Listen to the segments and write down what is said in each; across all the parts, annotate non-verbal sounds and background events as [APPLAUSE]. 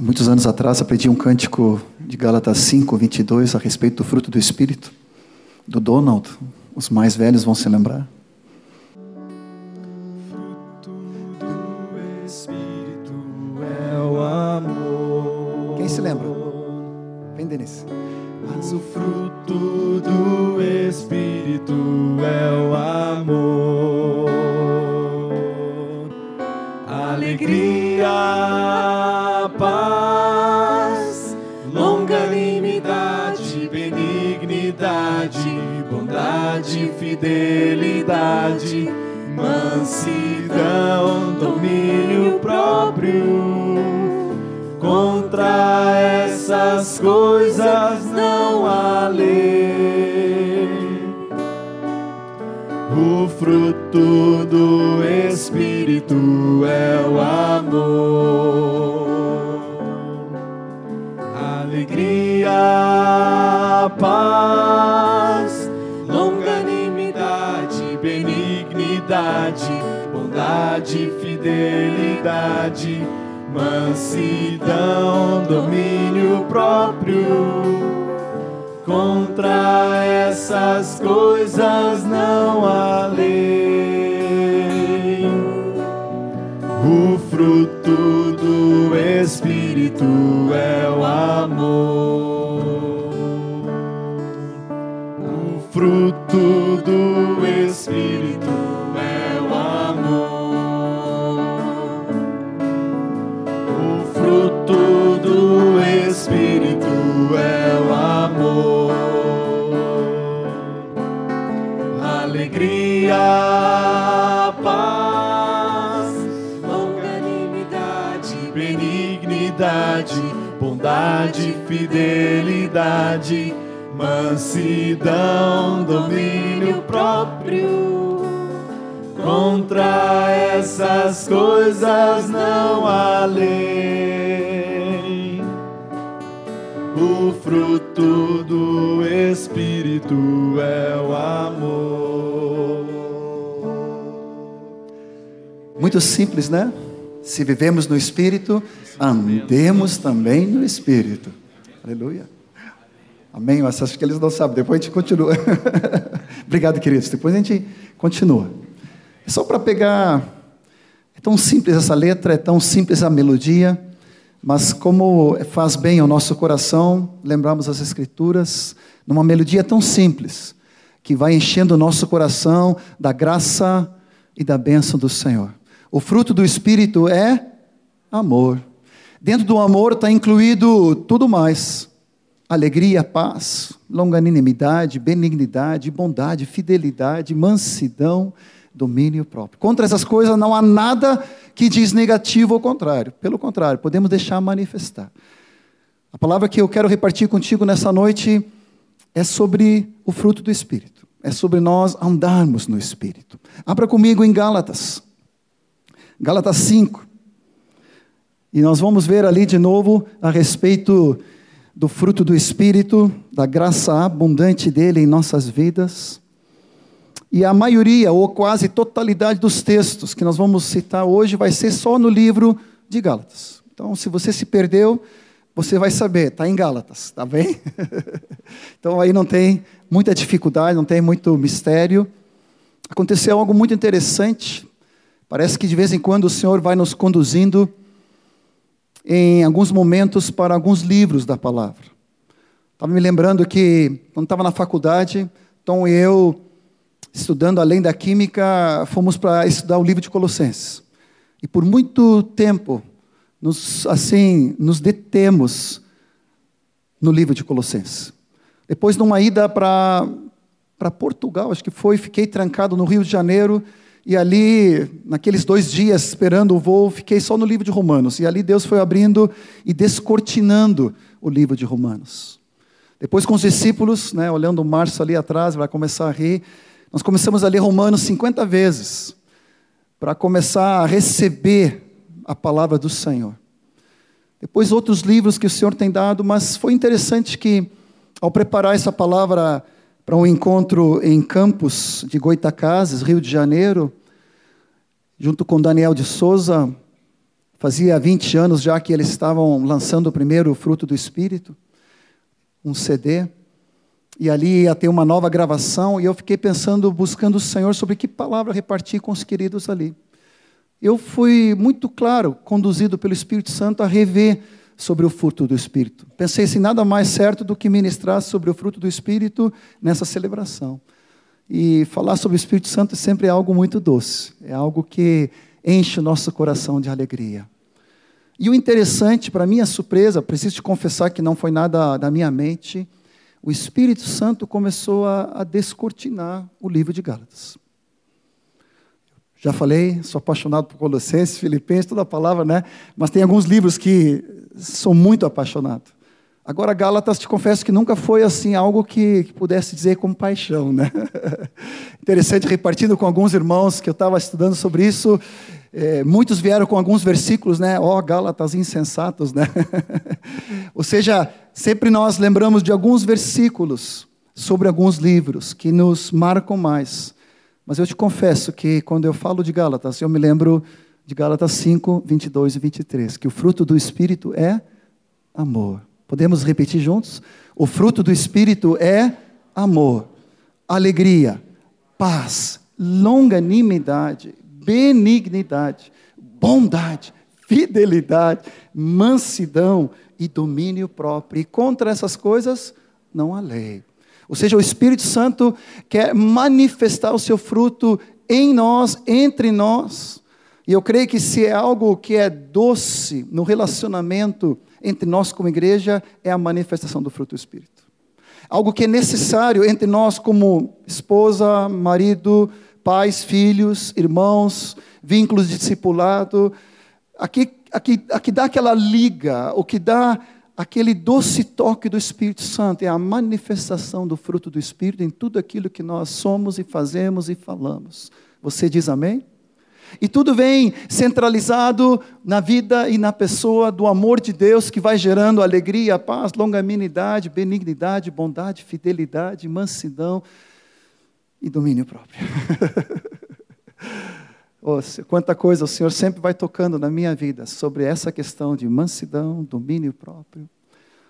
Há muitos anos atrás aprendi um cântico de Gálatas 5, 22 a respeito do fruto do Espírito, do Donald. Os mais velhos vão se lembrar. Fruto do Espírito é o amor. Quem se lembra? Vem, Denise. Mas o fruto do Espírito é o amor, alegria, fidelidade, mansidão, domínio próprio. Contra essas coisas não há lei. O fruto do Espírito é o amor, bondade, fidelidade, mansidão, domínio próprio. Contra essas coisas não há lei. O fruto do Espírito é o amor. O fruto benignidade, bondade, fidelidade, mansidão, domínio próprio. Contra essas coisas não há lei. O fruto do Espírito é o amor. Muito simples, né? Se vivemos no Espírito, andemos também no Espírito. Aleluia. Amém? Mas acho que eles não sabem. Depois a gente continua. [LAUGHS] Obrigado, queridos. Depois a gente continua. É só para pegar. É tão simples essa letra, é tão simples a melodia, mas como faz bem ao nosso coração lembrarmos as Escrituras numa melodia tão simples, que vai enchendo o nosso coração da graça e da bênção do Senhor. O fruto do Espírito é amor. Dentro do amor está incluído tudo mais: alegria, paz, longanimidade, benignidade, bondade, fidelidade, mansidão, domínio próprio. Contra essas coisas não há nada que diz negativo ou contrário. Pelo contrário, podemos deixar manifestar. A palavra que eu quero repartir contigo nessa noite é sobre o fruto do Espírito. É sobre nós andarmos no Espírito. Abra comigo em Gálatas. Gálatas 5. E nós vamos ver ali de novo a respeito do fruto do Espírito, da graça abundante dele em nossas vidas. E a maioria, ou quase totalidade dos textos que nós vamos citar hoje, vai ser só no livro de Gálatas. Então, se você se perdeu, você vai saber, está em Gálatas, tá bem? [LAUGHS] então aí não tem muita dificuldade, não tem muito mistério. Aconteceu algo muito interessante. Parece que de vez em quando o Senhor vai nos conduzindo em alguns momentos para alguns livros da palavra. Estava me lembrando que, quando estava na faculdade, Tom e eu, estudando além da química, fomos para estudar o livro de Colossenses. E por muito tempo, nos, assim, nos detemos no livro de Colossenses. Depois, numa ida para Portugal, acho que foi, fiquei trancado no Rio de Janeiro, e ali, naqueles dois dias esperando o voo, fiquei só no livro de Romanos. E ali Deus foi abrindo e descortinando o livro de Romanos. Depois, com os discípulos, né, olhando o Márcio ali atrás, vai começar a rir, nós começamos a ler Romanos 50 vezes, para começar a receber a palavra do Senhor. Depois, outros livros que o Senhor tem dado, mas foi interessante que, ao preparar essa palavra para um encontro em Campos de Goitacazes, Rio de Janeiro, junto com Daniel de Souza, Fazia 20 anos já que eles estavam lançando o primeiro fruto do Espírito, um CD. E ali ia ter uma nova gravação, e eu fiquei pensando, buscando o Senhor sobre que palavra repartir com os queridos ali. Eu fui muito claro, conduzido pelo Espírito Santo, a rever sobre o fruto do Espírito. Pensei assim, nada mais certo do que ministrar sobre o fruto do Espírito nessa celebração. E falar sobre o Espírito Santo sempre é algo muito doce, é algo que enche o nosso coração de alegria. E o interessante, para minha surpresa, preciso te confessar que não foi nada da minha mente, o Espírito Santo começou a, a descortinar o livro de Gálatas. Já falei, sou apaixonado por Colossenses, Filipenses, toda a palavra, né? Mas tem alguns livros que sou muito apaixonado. Agora, Gálatas, te confesso que nunca foi assim algo que, que pudesse dizer com paixão, né? [LAUGHS] Interessante, repartindo com alguns irmãos que eu estava estudando sobre isso, é, muitos vieram com alguns versículos, né? Ó, oh, Gálatas insensatos, né? [LAUGHS] Ou seja, sempre nós lembramos de alguns versículos sobre alguns livros que nos marcam mais. Mas eu te confesso que quando eu falo de Gálatas, eu me lembro de Gálatas 5, 22 e 23, que o fruto do Espírito é amor. Podemos repetir juntos? O fruto do Espírito é amor, alegria, paz, longanimidade, benignidade, bondade, fidelidade, mansidão e domínio próprio. E contra essas coisas não há lei. Ou seja, o Espírito Santo quer manifestar o seu fruto em nós, entre nós. E eu creio que se é algo que é doce no relacionamento entre nós como igreja, é a manifestação do fruto do Espírito. Algo que é necessário entre nós como esposa, marido, pais, filhos, irmãos, vínculos de discipulado. Aqui, aqui, aqui dá aquela liga, o que dá aquele doce toque do Espírito Santo, é a manifestação do fruto do Espírito em tudo aquilo que nós somos e fazemos e falamos. Você diz amém? E tudo vem centralizado na vida e na pessoa do amor de Deus que vai gerando alegria, paz, longanimidade, benignidade, bondade, fidelidade, mansidão e domínio próprio. [LAUGHS] oh, quanta coisa o Senhor sempre vai tocando na minha vida sobre essa questão de mansidão, domínio próprio.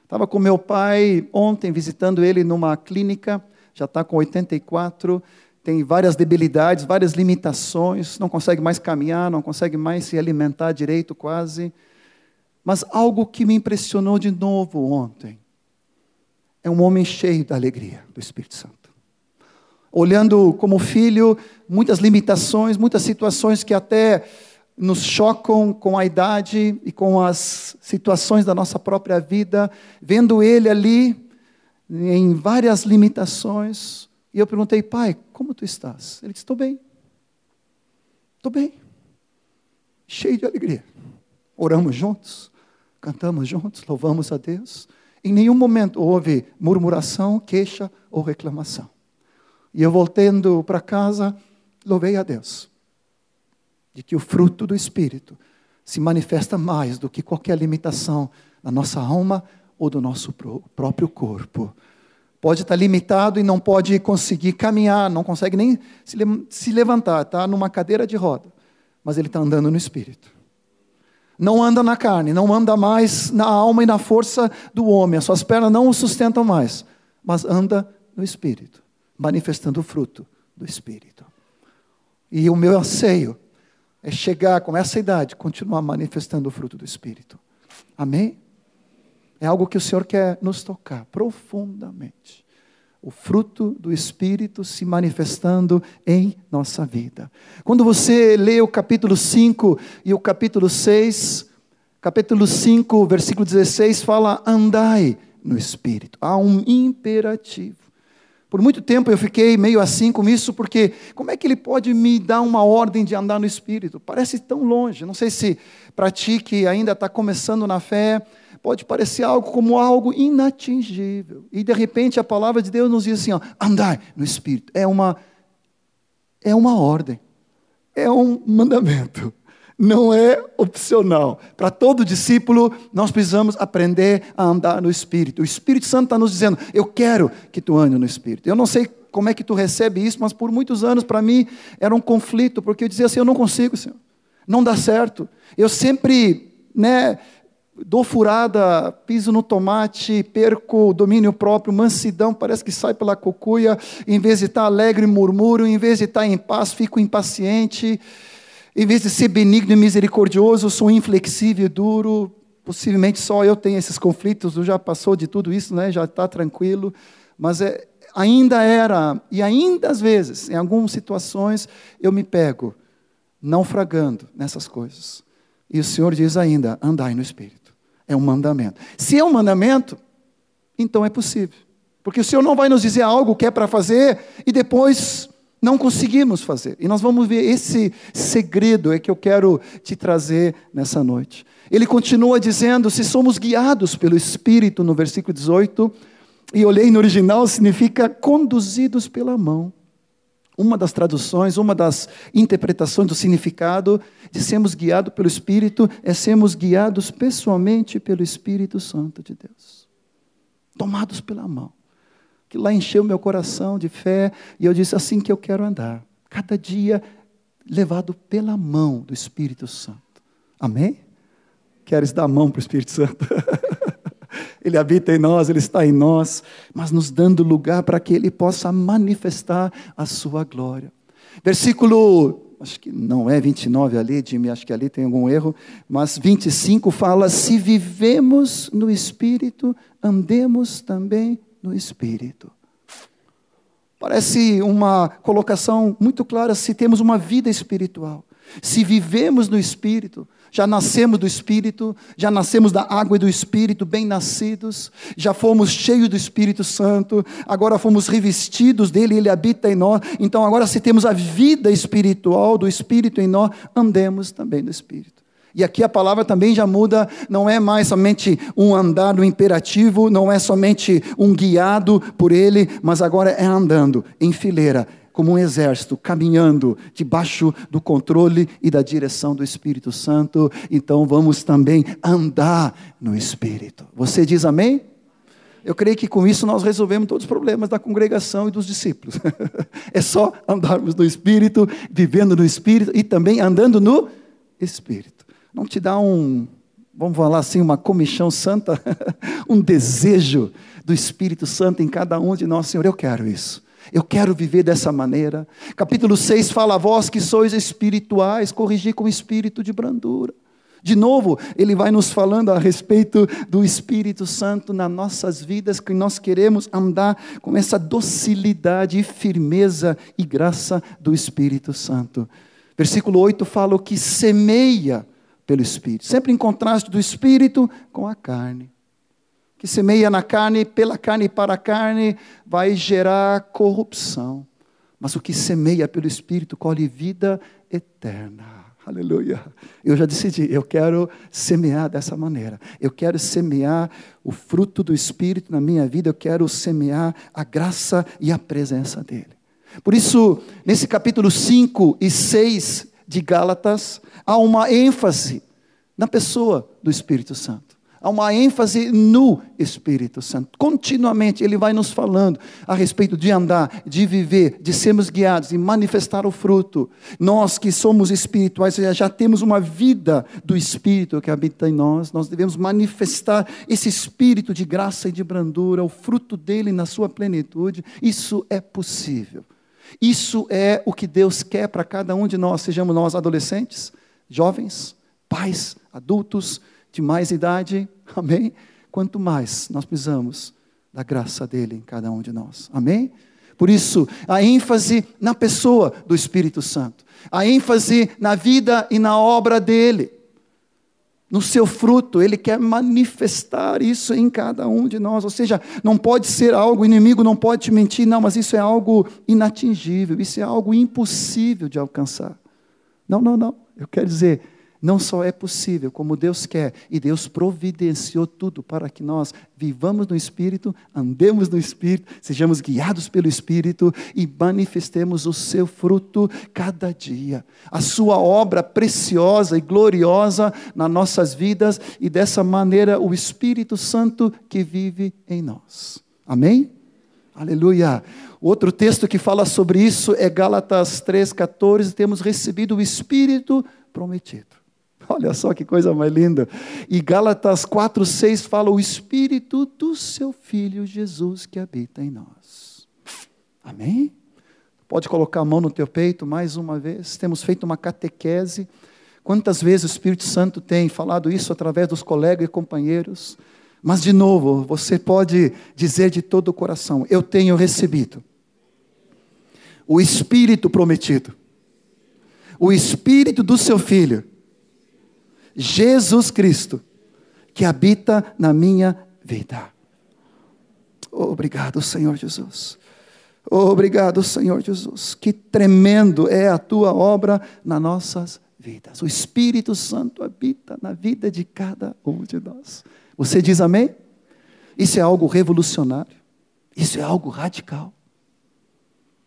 Estava com meu pai ontem, visitando ele numa clínica, já está com 84, tem várias debilidades, várias limitações, não consegue mais caminhar, não consegue mais se alimentar direito quase. Mas algo que me impressionou de novo ontem é um homem cheio da alegria do Espírito Santo olhando como filho muitas limitações, muitas situações que até nos chocam com a idade e com as situações da nossa própria vida, vendo ele ali em várias limitações. E eu perguntei, pai, como tu estás? Ele disse, estou bem. Estou bem. Cheio de alegria. Oramos juntos, cantamos juntos, louvamos a Deus. Em nenhum momento houve murmuração, queixa ou reclamação. E eu voltando para casa, louvei a Deus de que o fruto do Espírito se manifesta mais do que qualquer limitação na nossa alma ou do nosso próprio corpo. Pode estar limitado e não pode conseguir caminhar, não consegue nem se levantar, está numa cadeira de roda, mas ele está andando no Espírito. Não anda na carne, não anda mais na alma e na força do homem, as suas pernas não o sustentam mais, mas anda no Espírito manifestando o fruto do Espírito. E o meu anseio é chegar com essa idade, continuar manifestando o fruto do Espírito. Amém? É algo que o Senhor quer nos tocar profundamente. O fruto do Espírito se manifestando em nossa vida. Quando você lê o capítulo 5 e o capítulo 6, capítulo 5, versículo 16, fala: andai no Espírito. Há um imperativo. Por muito tempo eu fiquei meio assim com isso, porque como é que ele pode me dar uma ordem de andar no Espírito? Parece tão longe. Não sei se para ti que ainda está começando na fé, pode parecer algo como algo inatingível. E de repente a palavra de Deus nos diz assim: ó, andar no Espírito. É uma, é uma ordem, é um mandamento não é opcional. Para todo discípulo, nós precisamos aprender a andar no Espírito. O Espírito Santo está nos dizendo: Eu quero que tu ande no Espírito. Eu não sei como é que tu recebe isso, mas por muitos anos para mim era um conflito, porque eu dizia assim: Eu não consigo, Senhor. não dá certo. Eu sempre, né, dou furada, piso no tomate, perco o domínio próprio, mansidão, parece que sai pela cocuia, em vez de estar alegre, murmuro, em vez de estar em paz, fico impaciente, em vez de ser benigno e misericordioso, sou inflexível e duro, possivelmente só eu tenho esses conflitos, já passou de tudo isso, né? já está tranquilo, mas é, ainda era, e ainda às vezes, em algumas situações, eu me pego naufragando nessas coisas. E o Senhor diz ainda: andai no Espírito. É um mandamento. Se é um mandamento, então é possível. Porque o Senhor não vai nos dizer algo que é para fazer e depois não conseguimos fazer. E nós vamos ver esse segredo é que eu quero te trazer nessa noite. Ele continua dizendo: se somos guiados pelo Espírito, no versículo 18, e olhei no original, significa conduzidos pela mão. Uma das traduções, uma das interpretações do significado de sermos guiados pelo Espírito é sermos guiados pessoalmente pelo Espírito Santo de Deus. Tomados pela mão. Que lá encheu meu coração de fé e eu disse assim que eu quero andar. Cada dia levado pela mão do Espírito Santo. Amém? Queres dar a mão para o Espírito Santo? [LAUGHS] ele habita em nós, ele está em nós, mas nos dando lugar para que ele possa manifestar a sua glória. Versículo, acho que não é 29 ali, Jimmy, acho que ali tem algum erro, mas 25 fala: se vivemos no Espírito, andemos também no Espírito. Parece uma colocação muito clara se temos uma vida espiritual. Se vivemos no Espírito, já nascemos do Espírito, já nascemos da água e do Espírito, bem nascidos, já fomos cheios do Espírito Santo, agora fomos revestidos dele, ele habita em nós. Então, agora, se temos a vida espiritual do Espírito em nós, andemos também do Espírito. E aqui a palavra também já muda, não é mais somente um andar no imperativo, não é somente um guiado por ele, mas agora é andando em fileira, como um exército caminhando debaixo do controle e da direção do Espírito Santo. Então vamos também andar no Espírito. Você diz amém? Eu creio que com isso nós resolvemos todos os problemas da congregação e dos discípulos. [LAUGHS] é só andarmos no Espírito, vivendo no Espírito e também andando no Espírito. Não te dá um, vamos falar assim, uma comichão santa, [LAUGHS] um desejo do Espírito Santo em cada um de nós, Senhor, eu quero isso. Eu quero viver dessa maneira. Capítulo 6 fala: Vós que sois espirituais, corrigir com espírito de brandura. De novo, ele vai nos falando a respeito do Espírito Santo nas nossas vidas, que nós queremos andar com essa docilidade e firmeza e graça do Espírito Santo. Versículo 8 fala o que semeia pelo Espírito, sempre em contraste do Espírito com a carne que semeia na carne, pela carne e para a carne, vai gerar corrupção. Mas o que semeia pelo Espírito colhe vida eterna. Aleluia. Eu já decidi, eu quero semear dessa maneira. Eu quero semear o fruto do Espírito na minha vida, eu quero semear a graça e a presença dEle. Por isso, nesse capítulo 5 e 6 de Gálatas, há uma ênfase na pessoa do Espírito Santo. Há uma ênfase no Espírito Santo. Continuamente ele vai nos falando a respeito de andar, de viver, de sermos guiados e manifestar o fruto. Nós que somos espirituais, já temos uma vida do Espírito que habita em nós, nós devemos manifestar esse espírito de graça e de brandura, o fruto dele na sua plenitude. Isso é possível. Isso é o que Deus quer para cada um de nós, sejamos nós adolescentes, jovens, pais, adultos, de mais idade, [LAUGHS] amém? Quanto mais nós precisamos da graça dele em cada um de nós, amém? Por isso, a ênfase na pessoa do Espírito Santo, a ênfase na vida e na obra dele, no seu fruto, ele quer manifestar isso em cada um de nós. Ou seja, não pode ser algo, o inimigo não pode te mentir, não, mas isso é algo inatingível, isso é algo impossível de alcançar. Não, não, não. Eu quero dizer, não só é possível, como Deus quer, e Deus providenciou tudo para que nós vivamos no Espírito, andemos no Espírito, sejamos guiados pelo Espírito e manifestemos o seu fruto cada dia. A sua obra preciosa e gloriosa nas nossas vidas, e dessa maneira o Espírito Santo que vive em nós. Amém? Aleluia. Outro texto que fala sobre isso é Gálatas 3,14. Temos recebido o Espírito prometido. Olha só que coisa mais linda. E Gálatas 4, 6 fala: o Espírito do seu Filho Jesus que habita em nós. Amém? Pode colocar a mão no teu peito mais uma vez. Temos feito uma catequese. Quantas vezes o Espírito Santo tem falado isso através dos colegas e companheiros? Mas, de novo, você pode dizer de todo o coração: Eu tenho recebido o Espírito prometido, o Espírito do seu Filho, Jesus Cristo, que habita na minha vida. Obrigado, Senhor Jesus. Obrigado, Senhor Jesus. Que tremendo é a tua obra nas nossas vidas. O Espírito Santo habita na vida de cada um de nós. Você diz amém? Isso é algo revolucionário. Isso é algo radical.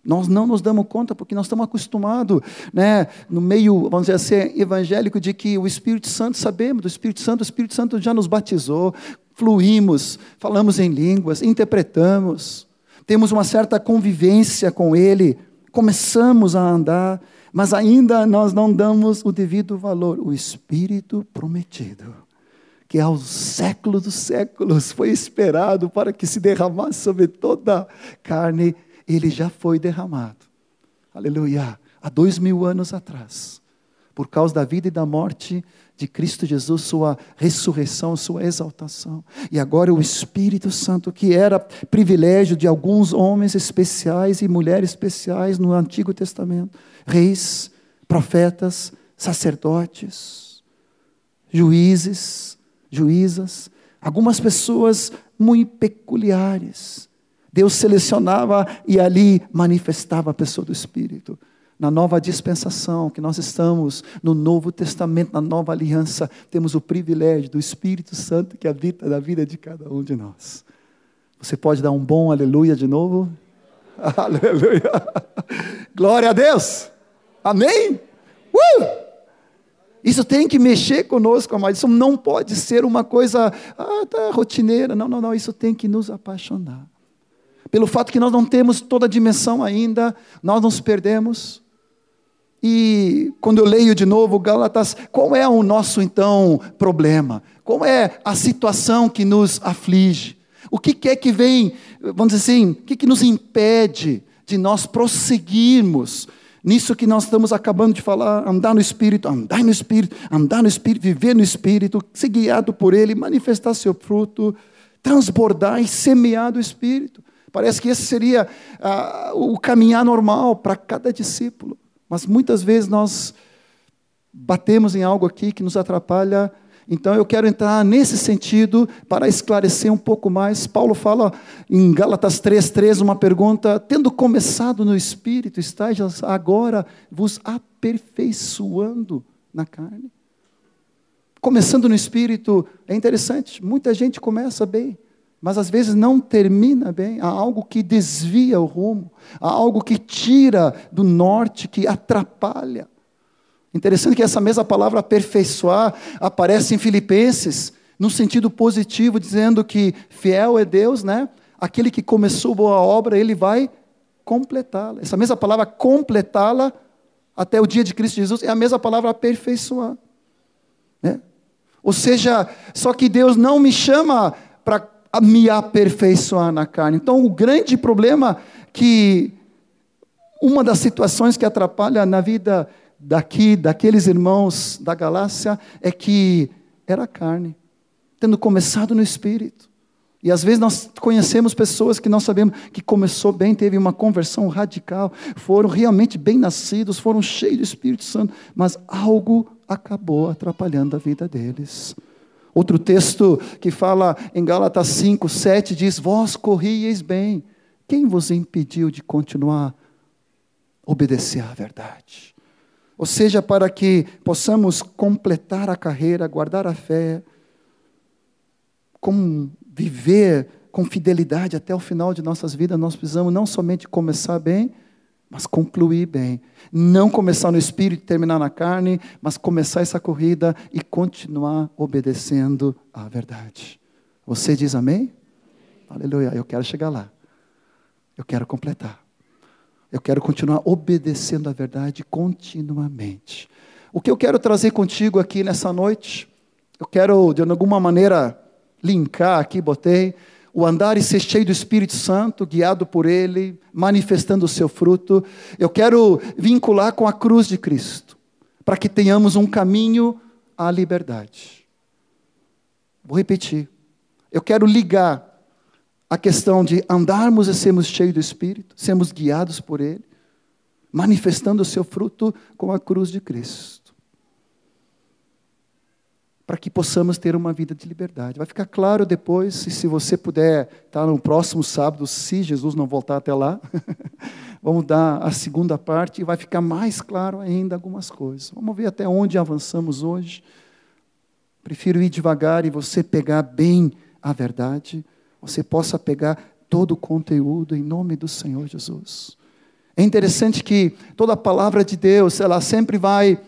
Nós não nos damos conta porque nós estamos acostumados, né, no meio, vamos dizer assim, evangélico, de que o Espírito Santo, sabemos do Espírito Santo, o Espírito Santo já nos batizou, fluímos, falamos em línguas, interpretamos temos uma certa convivência com Ele, começamos a andar, mas ainda nós não damos o devido valor. O Espírito prometido, que aos séculos dos séculos foi esperado para que se derramasse sobre toda carne, ele já foi derramado. Aleluia! Há dois mil anos atrás, por causa da vida e da morte de Cristo Jesus, sua ressurreição, sua exaltação. E agora o Espírito Santo, que era privilégio de alguns homens especiais e mulheres especiais no Antigo Testamento, reis, profetas, sacerdotes, juízes, juízas, algumas pessoas muito peculiares. Deus selecionava e ali manifestava a pessoa do Espírito na nova dispensação, que nós estamos no Novo Testamento, na nova aliança, temos o privilégio do Espírito Santo que habita na vida de cada um de nós. Você pode dar um bom aleluia de novo? [LAUGHS] Aleluia! Glória a Deus! Amém? Uh! Isso tem que mexer conosco, mas isso não pode ser uma coisa ah, tá, rotineira. Não, não, não. Isso tem que nos apaixonar. Pelo fato que nós não temos toda a dimensão ainda, nós nos perdemos. E quando eu leio de novo Gálatas, qual é o nosso então problema? Qual é a situação que nos aflige? O que é que vem, vamos dizer assim, o que, que nos impede de nós prosseguirmos nisso que nós estamos acabando de falar, andar no Espírito, andar no Espírito, andar no Espírito, viver no Espírito, ser guiado por Ele, manifestar seu fruto, transbordar e semear do Espírito. Parece que esse seria ah, o caminhar normal para cada discípulo. Mas muitas vezes nós batemos em algo aqui que nos atrapalha. Então eu quero entrar nesse sentido para esclarecer um pouco mais. Paulo fala em Gálatas 3:3 uma pergunta: tendo começado no espírito, estáis agora vos aperfeiçoando na carne? Começando no espírito é interessante, muita gente começa bem, mas às vezes não termina bem. Há algo que desvia o rumo, há algo que tira do norte, que atrapalha. Interessante que essa mesma palavra aperfeiçoar aparece em Filipenses, no sentido positivo, dizendo que fiel é Deus, né? Aquele que começou boa obra, ele vai completá-la. Essa mesma palavra completá-la até o dia de Cristo Jesus é a mesma palavra aperfeiçoar. Né? Ou seja, só que Deus não me chama para me aperfeiçoar na carne. Então, o grande problema que uma das situações que atrapalha na vida daqui, daqueles irmãos da Galácia, é que era carne, tendo começado no espírito. E às vezes nós conhecemos pessoas que nós sabemos que começou bem, teve uma conversão radical, foram realmente bem nascidos, foram cheios do Espírito Santo, mas algo acabou atrapalhando a vida deles. Outro texto que fala em Gálatas 5, 7 diz: Vós corrieis bem, quem vos impediu de continuar obedecer à verdade? Ou seja, para que possamos completar a carreira, guardar a fé, como viver com fidelidade até o final de nossas vidas, nós precisamos não somente começar bem, mas concluir bem. Não começar no espírito e terminar na carne, mas começar essa corrida e continuar obedecendo à verdade. Você diz amém? Aleluia. Eu quero chegar lá. Eu quero completar. Eu quero continuar obedecendo à verdade continuamente. O que eu quero trazer contigo aqui nessa noite, eu quero de alguma maneira linkar aqui, botei, o andar e ser cheio do Espírito Santo, guiado por Ele, manifestando o seu fruto. Eu quero vincular com a cruz de Cristo, para que tenhamos um caminho à liberdade. Vou repetir. Eu quero ligar a questão de andarmos e sermos cheios do Espírito, sermos guiados por Ele, manifestando o seu fruto com a cruz de Cristo. Para que possamos ter uma vida de liberdade. Vai ficar claro depois, e se você puder estar no próximo sábado, se Jesus não voltar até lá, [LAUGHS] vamos dar a segunda parte e vai ficar mais claro ainda algumas coisas. Vamos ver até onde avançamos hoje. Prefiro ir devagar e você pegar bem a verdade você possa pegar todo o conteúdo em nome do Senhor Jesus. É interessante que toda a palavra de Deus, ela sempre vai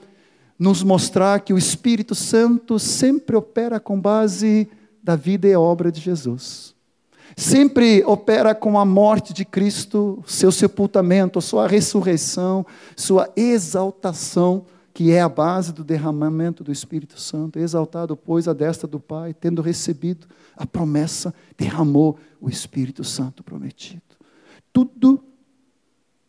nos mostrar que o Espírito Santo sempre opera com base da vida e obra de Jesus. Sempre opera com a morte de Cristo, seu sepultamento, sua ressurreição, sua exaltação que é a base do derramamento do Espírito Santo, exaltado, pois, a destra do Pai, tendo recebido a promessa, derramou o Espírito Santo prometido. Tudo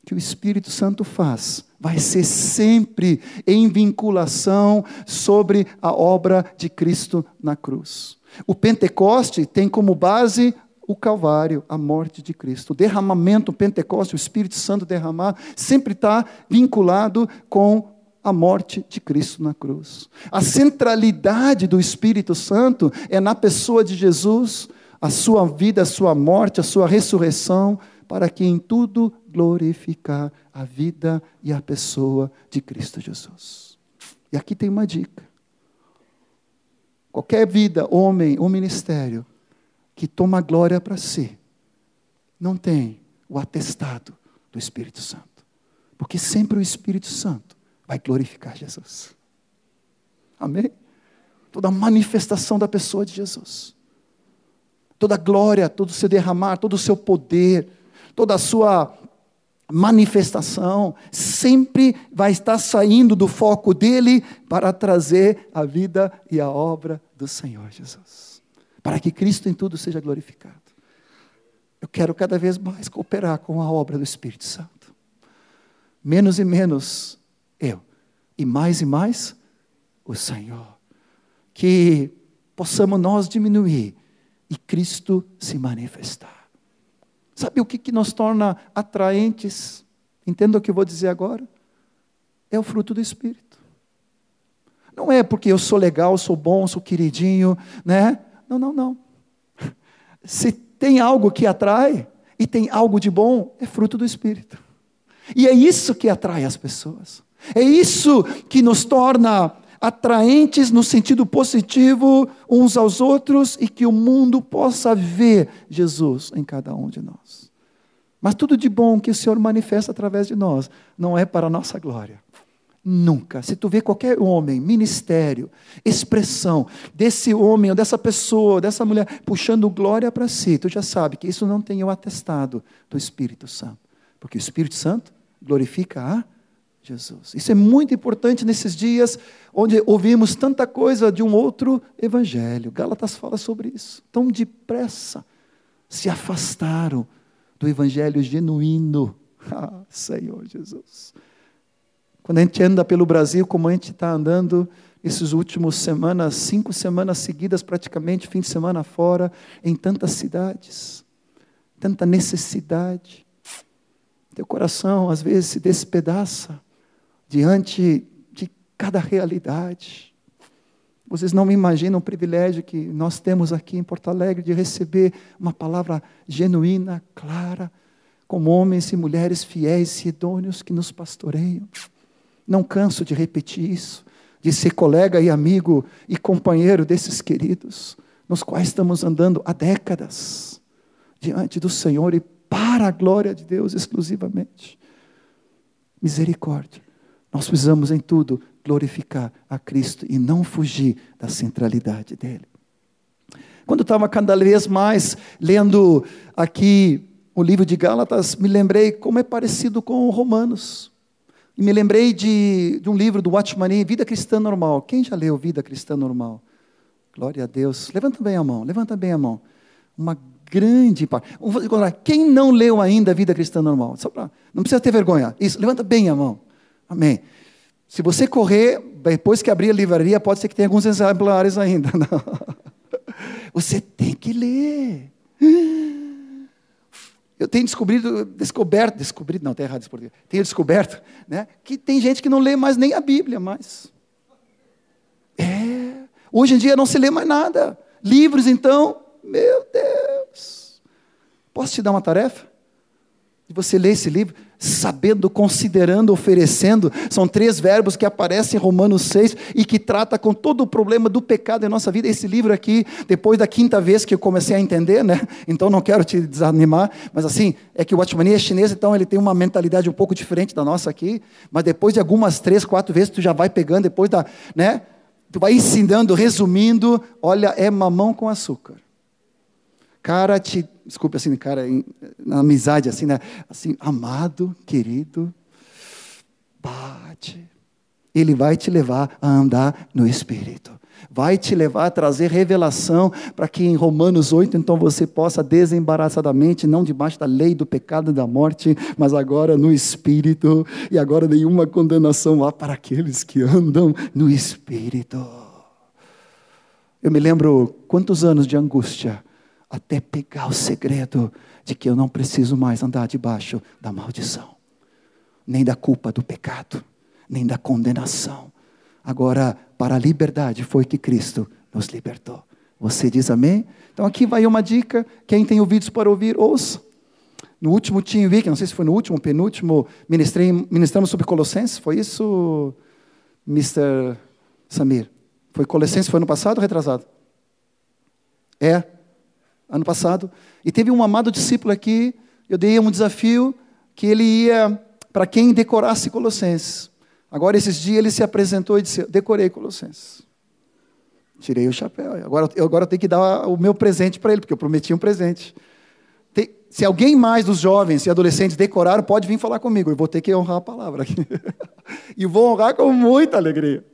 que o Espírito Santo faz vai ser sempre em vinculação sobre a obra de Cristo na cruz. O Pentecoste tem como base o Calvário, a morte de Cristo. O derramamento, o Pentecoste, o Espírito Santo derramar, sempre está vinculado com a morte de Cristo na cruz. A centralidade do Espírito Santo é na pessoa de Jesus, a sua vida, a sua morte, a sua ressurreição, para que em tudo glorificar a vida e a pessoa de Cristo Jesus. E aqui tem uma dica. Qualquer vida, homem ou ministério, que toma glória para si, não tem o atestado do Espírito Santo. Porque sempre o Espírito Santo vai glorificar Jesus. Amém? Toda manifestação da pessoa de Jesus. Toda glória, todo o seu derramar, todo o seu poder, toda a sua manifestação, sempre vai estar saindo do foco dele para trazer a vida e a obra do Senhor Jesus. Para que Cristo em tudo seja glorificado. Eu quero cada vez mais cooperar com a obra do Espírito Santo. Menos e menos. E mais e mais, o Senhor. Que possamos nós diminuir e Cristo se manifestar. Sabe o que, que nos torna atraentes? Entenda o que eu vou dizer agora? É o fruto do Espírito. Não é porque eu sou legal, sou bom, sou queridinho, né? Não, não, não. [LAUGHS] Se tem algo que atrai e tem algo de bom, é fruto do Espírito. E é isso que atrai as pessoas. É isso que nos torna atraentes no sentido positivo uns aos outros e que o mundo possa ver Jesus em cada um de nós. Mas tudo de bom que o Senhor manifesta através de nós não é para a nossa glória. Nunca. Se tu vê qualquer homem, ministério, expressão desse homem ou dessa pessoa, dessa mulher puxando glória para si, tu já sabe que isso não tem o atestado do Espírito Santo. Porque o Espírito Santo glorifica a Jesus. Isso é muito importante nesses dias onde ouvimos tanta coisa de um outro evangelho. Gálatas fala sobre isso. Tão depressa se afastaram do evangelho genuíno. [LAUGHS] Ah, Senhor Jesus. Quando a gente anda pelo Brasil, como a gente está andando esses últimos semanas, cinco semanas seguidas praticamente, fim de semana fora, em tantas cidades, tanta necessidade. Teu coração às vezes se despedaça diante de cada realidade. Vocês não me imaginam o privilégio que nós temos aqui em Porto Alegre de receber uma palavra genuína, clara, como homens e mulheres fiéis e idôneos que nos pastoreiam. Não canso de repetir isso, de ser colega e amigo e companheiro desses queridos, nos quais estamos andando há décadas, diante do Senhor e para a glória de Deus exclusivamente. Misericórdia. Nós precisamos em tudo glorificar a Cristo e não fugir da centralidade dele. Quando estava cada vez mais lendo aqui o livro de Gálatas, me lembrei como é parecido com Romanos. E me lembrei de, de um livro do Watchman Vida Cristã Normal. Quem já leu Vida Cristã Normal? Glória a Deus. Levanta bem a mão, levanta bem a mão. Uma grande parte. Quem não leu ainda Vida Cristã Normal? Pra, não precisa ter vergonha. Isso, levanta bem a mão. Amém. Se você correr, depois que abrir a livraria, pode ser que tenha alguns exemplares ainda. [LAUGHS] Não. Você tem que ler. Eu tenho descobrido, descoberto, descobrido, não, está errado esse. Tenho descoberto, né, que tem gente que não lê mais nem a Bíblia mais. É. Hoje em dia não se lê mais nada. Livros, então, meu Deus. Posso te dar uma tarefa? De você ler esse livro? Sabendo, considerando, oferecendo. São três verbos que aparecem em Romanos 6 e que trata com todo o problema do pecado em nossa vida. Esse livro aqui, depois da quinta vez que eu comecei a entender, né? Então não quero te desanimar, mas assim, é que o Watchmani é chinês, então ele tem uma mentalidade um pouco diferente da nossa aqui, mas depois de algumas três, quatro vezes tu já vai pegando, depois da, né? Tu vai ensinando, resumindo, olha, é mamão com açúcar. Cara, te desculpe assim, cara, na amizade assim, né? Assim, amado, querido, bate. Ele vai te levar a andar no Espírito. Vai te levar a trazer revelação para que em Romanos 8, então você possa desembaraçadamente, não debaixo da lei do pecado e da morte, mas agora no Espírito, e agora nenhuma condenação há para aqueles que andam no Espírito. Eu me lembro quantos anos de angústia até pegar o segredo de que eu não preciso mais andar debaixo da maldição, nem da culpa do pecado, nem da condenação. Agora, para a liberdade foi que Cristo nos libertou. Você diz amém? Então aqui vai uma dica. Quem tem ouvidos para ouvir, ouça. No último Team Week, não sei se foi no último, penúltimo, ministrei, ministramos sobre Colossenses. Foi isso, Mr. Samir? Foi Colossenses? Foi no passado ou retrasado? É? Ano passado, e teve um amado discípulo aqui, eu dei um desafio que ele ia para quem decorasse Colossenses. Agora, esses dias, ele se apresentou e disse: Decorei Colossenses. Tirei o chapéu. Agora, eu agora tenho que dar o meu presente para ele, porque eu prometi um presente. Tem, se alguém mais dos jovens e adolescentes decoraram, pode vir falar comigo. Eu vou ter que honrar a palavra aqui. [LAUGHS] e vou honrar com muita alegria.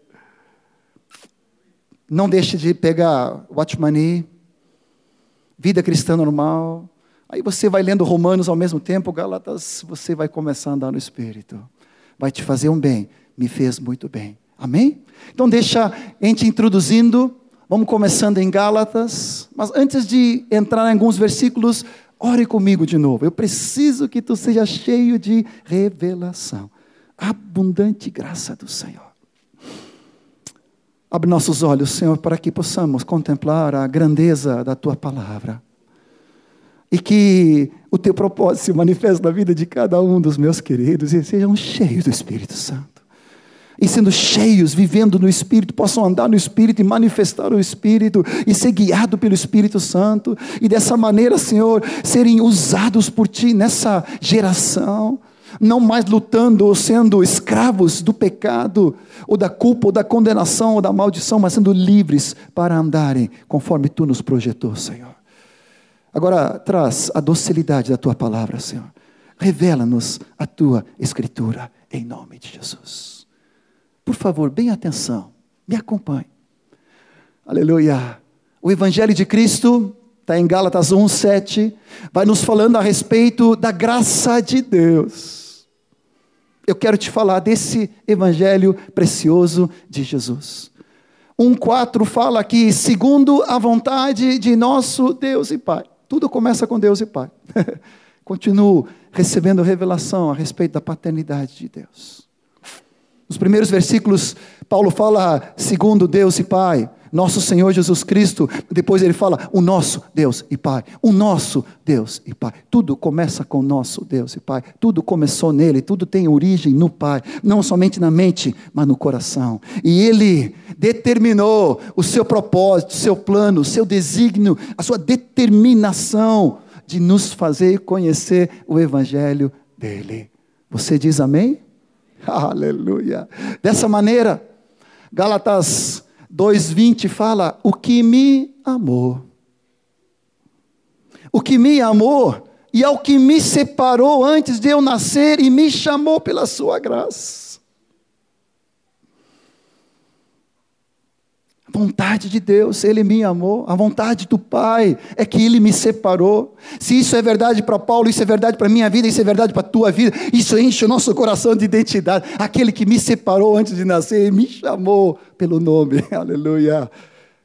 Não deixe de pegar Watchmani, vida cristã normal. Aí você vai lendo Romanos ao mesmo tempo, Gálatas, você vai começar a andar no Espírito. Vai te fazer um bem. Me fez muito bem. Amém? Então deixa a gente introduzindo, vamos começando em Gálatas, mas antes de entrar em alguns versículos, ore comigo de novo. Eu preciso que tu seja cheio de revelação. Abundante graça do Senhor. Abre nossos olhos, Senhor, para que possamos contemplar a grandeza da tua palavra. E que o teu propósito se manifeste na vida de cada um dos meus queridos e sejam cheios do Espírito Santo. E sendo cheios, vivendo no Espírito, possam andar no Espírito e manifestar o Espírito e ser guiado pelo Espírito Santo. E dessa maneira, Senhor, serem usados por Ti nessa geração não mais lutando ou sendo escravos do pecado, ou da culpa, ou da condenação, ou da maldição, mas sendo livres para andarem conforme tu nos projetou, Senhor. Agora, traz a docilidade da tua palavra, Senhor. Revela-nos a tua escritura, em nome de Jesus. Por favor, bem atenção, me acompanhe. Aleluia. O Evangelho de Cristo está em Gálatas 1, 7, vai nos falando a respeito da graça de Deus eu quero te falar desse evangelho precioso de Jesus. 1,4 fala que, segundo a vontade de nosso Deus e Pai. Tudo começa com Deus e Pai. [LAUGHS] Continuo recebendo revelação a respeito da paternidade de Deus. Nos primeiros versículos, Paulo fala, segundo Deus e Pai nosso Senhor Jesus Cristo. Depois ele fala, o nosso Deus e Pai. O nosso Deus e Pai. Tudo começa com o nosso Deus e Pai. Tudo começou nele, tudo tem origem no Pai. Não somente na mente, mas no coração. E ele determinou o seu propósito, o seu plano, o seu desígnio, a sua determinação de nos fazer conhecer o Evangelho dele. Você diz amém? [LAUGHS] Aleluia. Dessa maneira, Gálatas 2,20 fala: O que me amou. O que me amou e ao que me separou antes de eu nascer e me chamou pela sua graça. Vontade de Deus, Ele me amou. A vontade do Pai é que Ele me separou. Se isso é verdade para Paulo, isso é verdade para minha vida, isso é verdade para tua vida, isso enche o nosso coração de identidade. Aquele que me separou antes de nascer, me chamou pelo nome. [LAUGHS] Aleluia.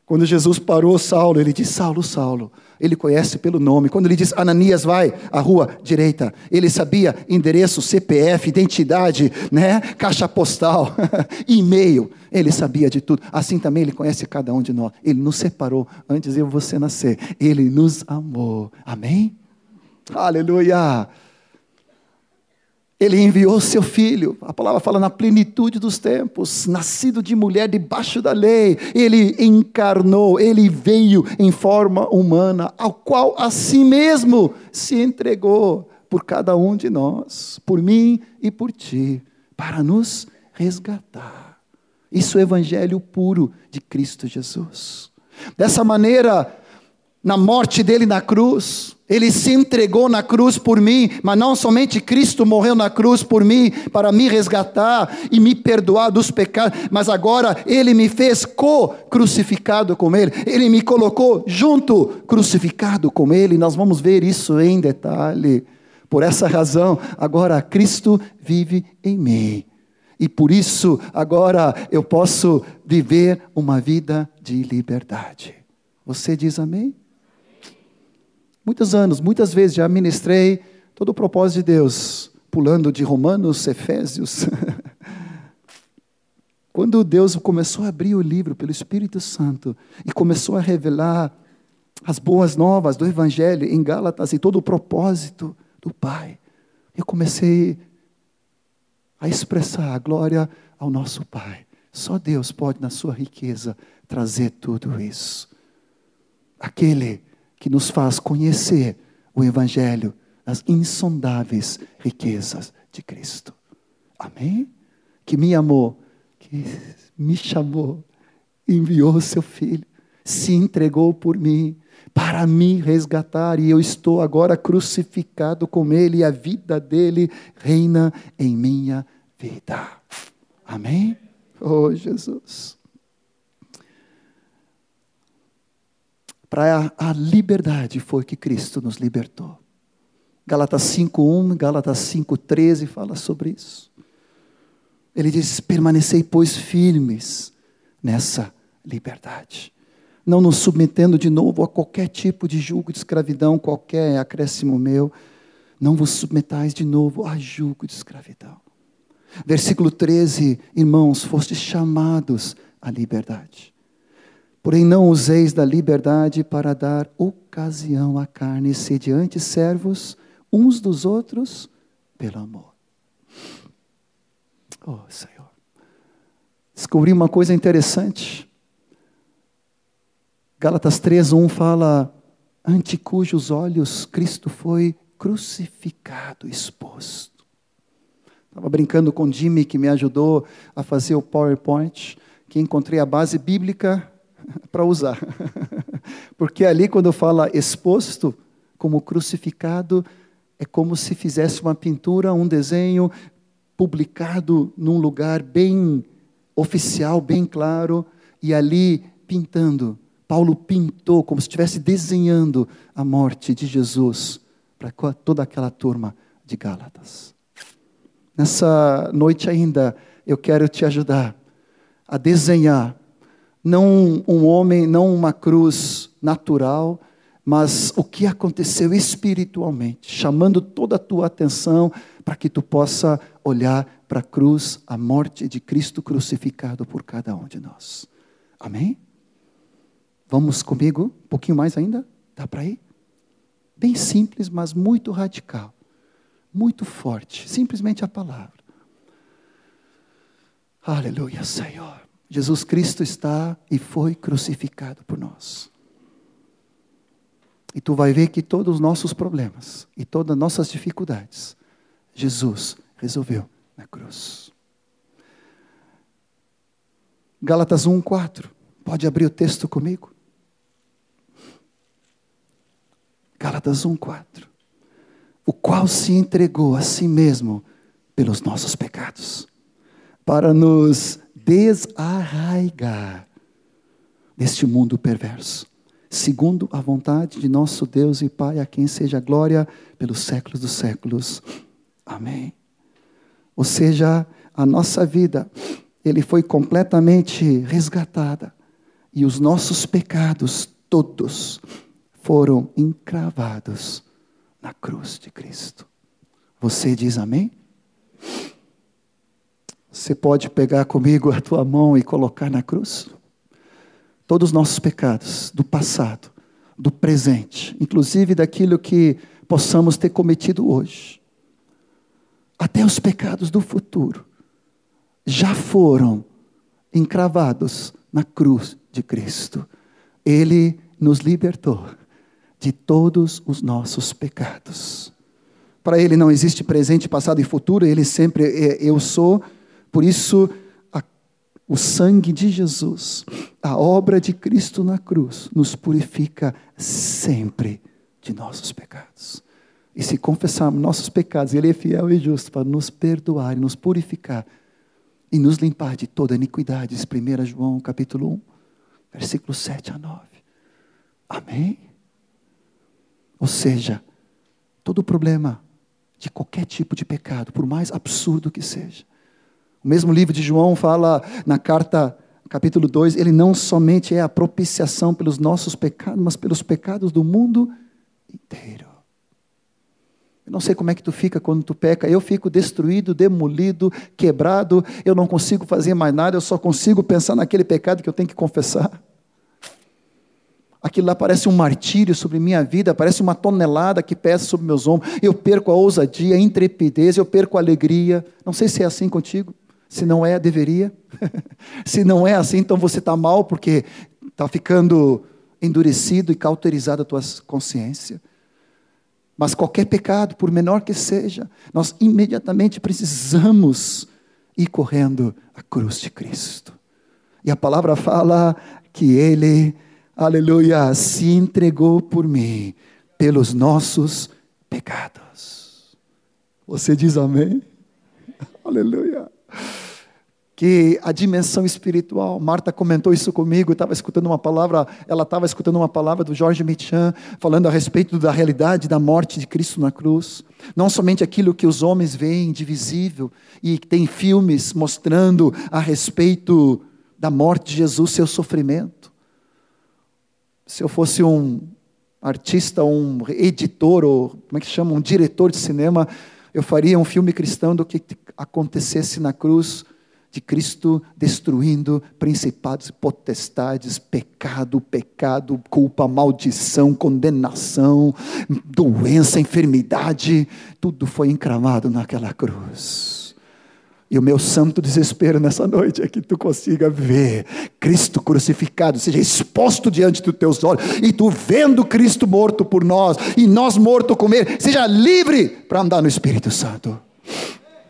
Quando Jesus parou Saulo, ele disse: Saulo, Saulo. Ele conhece pelo nome. Quando ele diz Ananias, vai à rua direita, ele sabia endereço, CPF, identidade, né? caixa postal, [LAUGHS] e-mail. Ele sabia de tudo. Assim também ele conhece cada um de nós. Ele nos separou antes de você nascer. Ele nos amou. Amém? Aleluia. Ele enviou seu filho, a palavra fala na plenitude dos tempos, nascido de mulher debaixo da lei, ele encarnou, ele veio em forma humana, ao qual a si mesmo se entregou por cada um de nós, por mim e por ti, para nos resgatar. Isso é o evangelho puro de Cristo Jesus. Dessa maneira, na morte dele na cruz, ele se entregou na cruz por mim, mas não somente Cristo morreu na cruz por mim, para me resgatar e me perdoar dos pecados, mas agora Ele me fez co-crucificado com Ele, Ele me colocou junto, crucificado com Ele. Nós vamos ver isso em detalhe. Por essa razão, agora Cristo vive em mim. E por isso, agora eu posso viver uma vida de liberdade. Você diz amém? Muitos anos, muitas vezes já ministrei todo o propósito de Deus, pulando de Romanos, Efésios. [LAUGHS] Quando Deus começou a abrir o livro pelo Espírito Santo e começou a revelar as boas novas do Evangelho em Gálatas e todo o propósito do Pai, eu comecei a expressar a glória ao nosso Pai. Só Deus pode, na sua riqueza, trazer tudo isso. Aquele que nos faz conhecer o Evangelho das insondáveis riquezas de Cristo. Amém? Que me amou, que me chamou, enviou seu filho, se entregou por mim para me resgatar e eu estou agora crucificado com ele e a vida dele reina em minha vida. Amém? Oh, Jesus. Para a, liberdade foi que Cristo nos libertou. Gálatas 5:1, Gálatas 5:13 fala sobre isso. Ele diz: "Permanecei pois firmes nessa liberdade, não nos submetendo de novo a qualquer tipo de julgo de escravidão, qualquer acréscimo meu, não vos submetais de novo a julgo de escravidão." Versículo 13, irmãos, fostes chamados à liberdade. Porém, não useis da liberdade para dar ocasião à carne, sediante servos uns dos outros pelo amor. Oh, Senhor. Descobri uma coisa interessante. Gálatas 3:1 fala: ante cujos olhos Cristo foi crucificado, exposto. Estava brincando com Jimmy, que me ajudou a fazer o PowerPoint, que encontrei a base bíblica [LAUGHS] para usar. [LAUGHS] Porque ali, quando fala exposto, como crucificado, é como se fizesse uma pintura, um desenho publicado num lugar bem oficial, bem claro, e ali pintando. Paulo pintou como se estivesse desenhando a morte de Jesus para toda aquela turma de Gálatas. Nessa noite ainda, eu quero te ajudar a desenhar não um homem, não uma cruz natural, mas o que aconteceu espiritualmente, chamando toda a tua atenção para que tu possa olhar para a cruz, a morte de Cristo crucificado por cada um de nós. Amém? Vamos comigo? Um pouquinho mais ainda? Dá para ir? Bem simples, mas muito radical. Muito forte. Simplesmente a palavra. Aleluia, Senhor. Jesus Cristo está e foi crucificado por nós. E tu vai ver que todos os nossos problemas e todas as nossas dificuldades, Jesus resolveu na cruz. Gálatas 1:4. Pode abrir o texto comigo? Gálatas 1:4. O qual se entregou a si mesmo pelos nossos pecados, para nos desarraigar deste mundo perverso, segundo a vontade de nosso Deus e Pai, a quem seja glória pelos séculos dos séculos. Amém. Ou seja, a nossa vida, ele foi completamente resgatada e os nossos pecados todos foram encravados na cruz de Cristo. Você diz amém? Você pode pegar comigo a tua mão e colocar na cruz? Todos os nossos pecados, do passado, do presente, inclusive daquilo que possamos ter cometido hoje, até os pecados do futuro, já foram encravados na cruz de Cristo. Ele nos libertou de todos os nossos pecados. Para Ele não existe presente, passado e futuro, Ele sempre é eu sou por isso, a, o sangue de Jesus, a obra de Cristo na cruz, nos purifica sempre de nossos pecados. E se confessarmos nossos pecados, Ele é fiel e justo para nos perdoar e nos purificar e nos limpar de toda iniquidade. 1 João capítulo 1, versículos 7 a 9. Amém? Ou seja, todo problema de qualquer tipo de pecado, por mais absurdo que seja, o mesmo livro de João fala na carta, capítulo 2, ele não somente é a propiciação pelos nossos pecados, mas pelos pecados do mundo inteiro. Eu não sei como é que tu fica quando tu peca. Eu fico destruído, demolido, quebrado. Eu não consigo fazer mais nada. Eu só consigo pensar naquele pecado que eu tenho que confessar. Aquilo lá parece um martírio sobre minha vida, parece uma tonelada que pesa sobre meus ombros. Eu perco a ousadia, a intrepidez, eu perco a alegria. Não sei se é assim contigo. Se não é, deveria. [LAUGHS] Se não é assim, então você está mal porque está ficando endurecido e cauterizado a tua consciência. Mas qualquer pecado, por menor que seja, nós imediatamente precisamos ir correndo à cruz de Cristo. E a palavra fala que Ele, aleluia, se entregou por mim, pelos nossos pecados. Você diz amém? [LAUGHS] Aleluia que a dimensão espiritual, Marta comentou isso comigo, estava escutando uma palavra, ela estava escutando uma palavra do Jorge Michan, falando a respeito da realidade da morte de Cristo na cruz. Não somente aquilo que os homens veem, divisível, e tem filmes mostrando a respeito da morte de Jesus, seu sofrimento. Se eu fosse um artista, um editor, ou como é que chama, um diretor de cinema, eu faria um filme cristão do que acontecesse na cruz de Cristo destruindo principados e potestades, pecado, pecado, culpa, maldição, condenação, doença, enfermidade, tudo foi encravado naquela cruz. E o meu santo desespero nessa noite é que tu consiga ver Cristo crucificado, seja exposto diante dos teus olhos, e tu vendo Cristo morto por nós, e nós morto com Ele, seja livre para andar no Espírito Santo.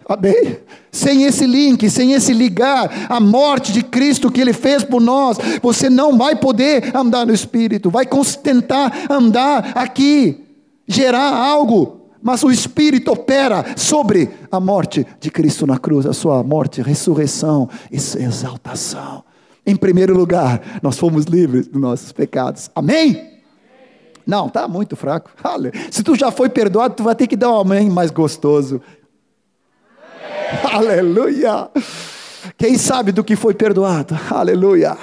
Amém? Sem esse link, sem esse ligar a morte de Cristo que Ele fez por nós, você não vai poder andar no Espírito, vai tentar andar aqui, gerar algo mas o Espírito opera sobre a morte de Cristo na cruz, a sua morte, ressurreição e exaltação. Em primeiro lugar, nós fomos livres dos nossos pecados. Amém? Não, tá muito fraco. [LAUGHS] Se tu já foi perdoado, tu vai ter que dar um amém mais gostoso. [LAUGHS] Aleluia! Quem sabe do que foi perdoado? Aleluia!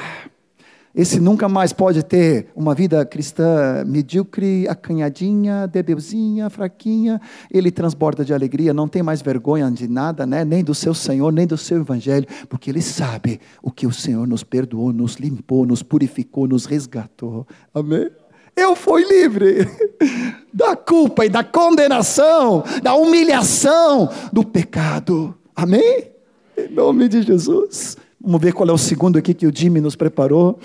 Esse nunca mais pode ter uma vida cristã medíocre, acanhadinha, debeuzinha, fraquinha. Ele transborda de alegria, não tem mais vergonha de nada, né? nem do seu Senhor, nem do seu Evangelho, porque ele sabe o que o Senhor nos perdoou, nos limpou, nos purificou, nos resgatou. Amém? Eu fui livre [LAUGHS] da culpa e da condenação, da humilhação, do pecado. Amém? Em nome de Jesus. Vamos ver qual é o segundo aqui que o Jimmy nos preparou.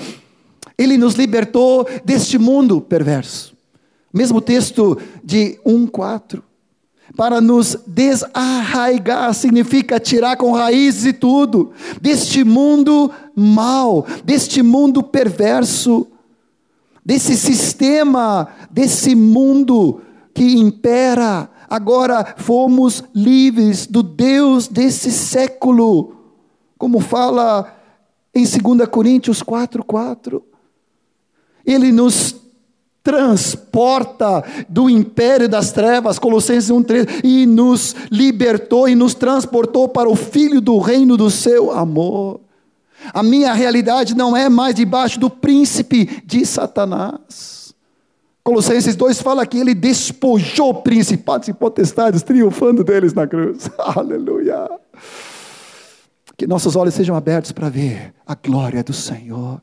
Ele nos libertou deste mundo perverso. Mesmo texto de 1:4. Para nos desarraigar significa tirar com raízes e tudo deste mundo mal, deste mundo perverso, desse sistema, desse mundo que impera. Agora fomos livres do Deus desse século como fala em 2 Coríntios 4, 4. Ele nos transporta do império das trevas, Colossenses 1,3, e nos libertou e nos transportou para o Filho do reino do seu amor. A minha realidade não é mais debaixo do príncipe de Satanás. Colossenses 2 fala que ele despojou principados e potestades, triunfando deles na cruz. [LAUGHS] Aleluia. Que nossos olhos sejam abertos para ver a glória do Senhor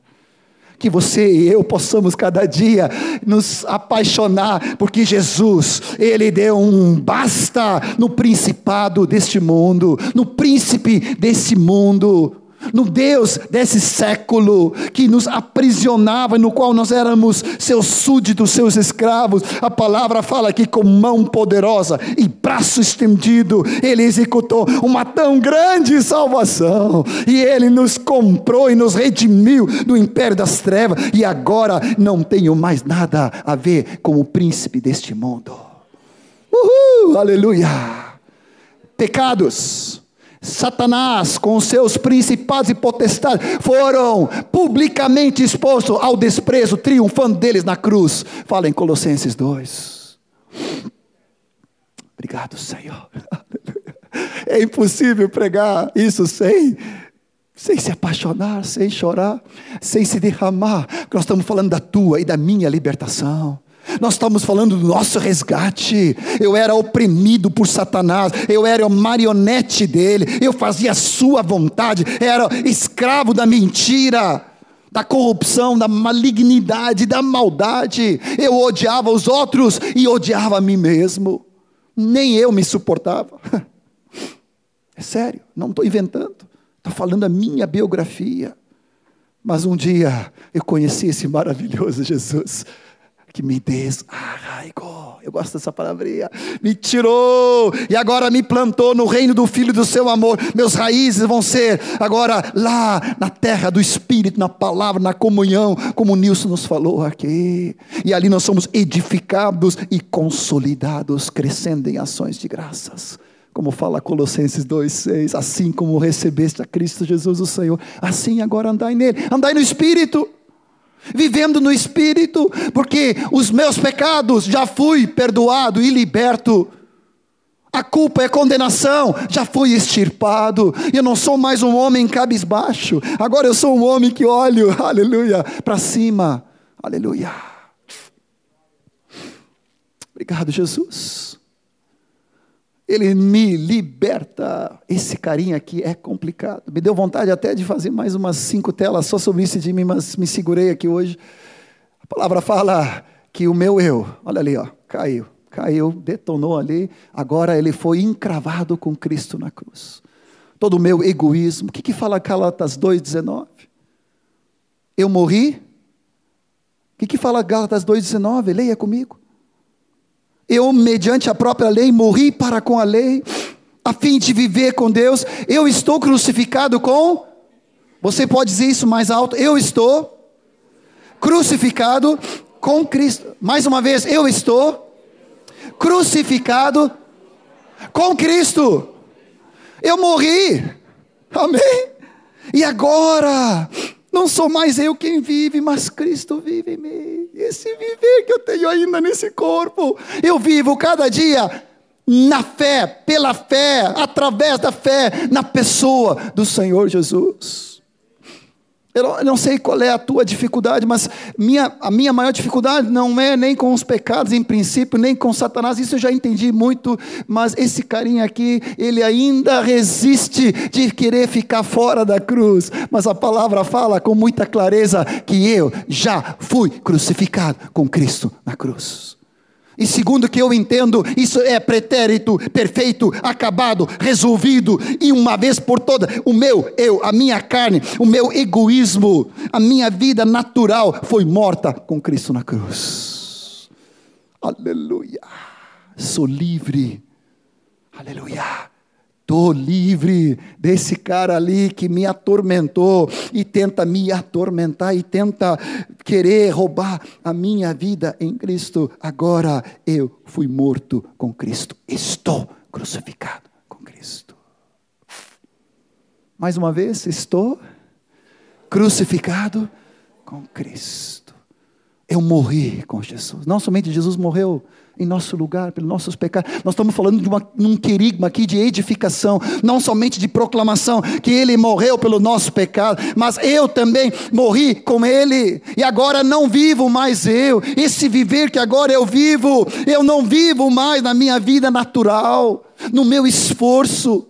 que você e eu possamos cada dia nos apaixonar, porque Jesus, Ele deu um basta no principado deste mundo, no príncipe desse mundo no Deus desse século que nos aprisionava, no qual nós éramos seus súditos, seus escravos. A palavra fala que com mão poderosa e braço estendido, ele executou uma tão grande salvação, e ele nos comprou e nos redimiu do império das trevas, e agora não tenho mais nada a ver com o príncipe deste mundo. Uhul, aleluia! Pecados Satanás, com seus principados e potestades, foram publicamente expostos ao desprezo, triunfando deles na cruz. Fala em Colossenses 2. Obrigado, Senhor. [LAUGHS] É impossível pregar isso sem sem se apaixonar, sem chorar, sem se derramar. Nós estamos falando da tua e da minha libertação. Nós estamos falando do nosso resgate. Eu era oprimido por Satanás, eu era marionete dele, eu fazia a sua vontade, era escravo da mentira, da corrupção, da malignidade, da maldade. Eu odiava os outros e odiava a mim mesmo. Nem eu me suportava. [LAUGHS] É sério, não estou inventando. Estou falando a minha biografia. Mas um dia eu conheci esse maravilhoso Jesus que me desarraigou. Eu gosto dessa palavrinha. Me tirou e agora me plantou no reino do Filho do seu amor. Meus raízes vão ser agora lá na terra do Espírito, na palavra, na comunhão, como o Nilson nos falou aqui. E ali nós somos edificados e consolidados, crescendo em ações de graças como fala Colossenses 2,6, assim como recebeste a Cristo Jesus o Senhor, assim agora andai nele, andai no Espírito, vivendo no Espírito, porque os meus pecados já fui perdoado e liberto. A culpa é condenação, já fui extirpado. Eu não sou mais um homem cabisbaixo. Agora eu sou um homem que olho, [LAUGHS] aleluia, para cima. Aleluia. Obrigado, Jesus. Ele me liberta. Esse carinha aqui é complicado. Me deu vontade até de fazer mais umas cinco telas só sobre isso de mim, mas me segurei aqui hoje. A palavra fala que o meu eu, olha ali, ó, caiu, caiu, detonou ali. Agora ele foi encravado com Cristo na cruz. Todo o meu egoísmo. O que, que fala Gálatas 2,19? Eu morri. O que, que fala Gálatas 2,19? Leia comigo. Eu, mediante a própria lei, morri para com a lei, a fim de viver com Deus. Eu estou crucificado com. Você pode dizer isso mais alto? Eu estou crucificado com Cristo. Mais uma vez, eu estou crucificado com Cristo. Eu morri. Amém? E agora não sou mais eu quem vive, mas Cristo vive em mim. Esse viver que eu tenho ainda nesse corpo, eu vivo cada dia na fé, pela fé, através da fé, na pessoa do Senhor Jesus. Eu não sei qual é a tua dificuldade, mas minha, a minha maior dificuldade não é nem com os pecados em princípio, nem com Satanás, isso eu já entendi muito, mas esse carinha aqui, ele ainda resiste de querer ficar fora da cruz, mas a palavra fala com muita clareza que eu já fui crucificado com Cristo na cruz. E segundo que eu entendo, isso é pretérito, perfeito, acabado, resolvido, e uma vez por todas, o meu eu, a minha carne, o meu egoísmo, a minha vida natural foi morta com Cristo na cruz. Aleluia. Sou livre. Aleluia. Estou livre desse cara ali que me atormentou e tenta me atormentar e tenta querer roubar a minha vida em Cristo. Agora eu fui morto com Cristo. Estou crucificado com Cristo. Mais uma vez, estou crucificado com Cristo. Eu morri com Jesus. Não somente Jesus morreu em nosso lugar, pelos nossos pecados. Nós estamos falando de uma, um querigma aqui de edificação, não somente de proclamação, que Ele morreu pelo nosso pecado, mas eu também morri com Ele, e agora não vivo mais eu. Esse viver que agora eu vivo, eu não vivo mais na minha vida natural, no meu esforço,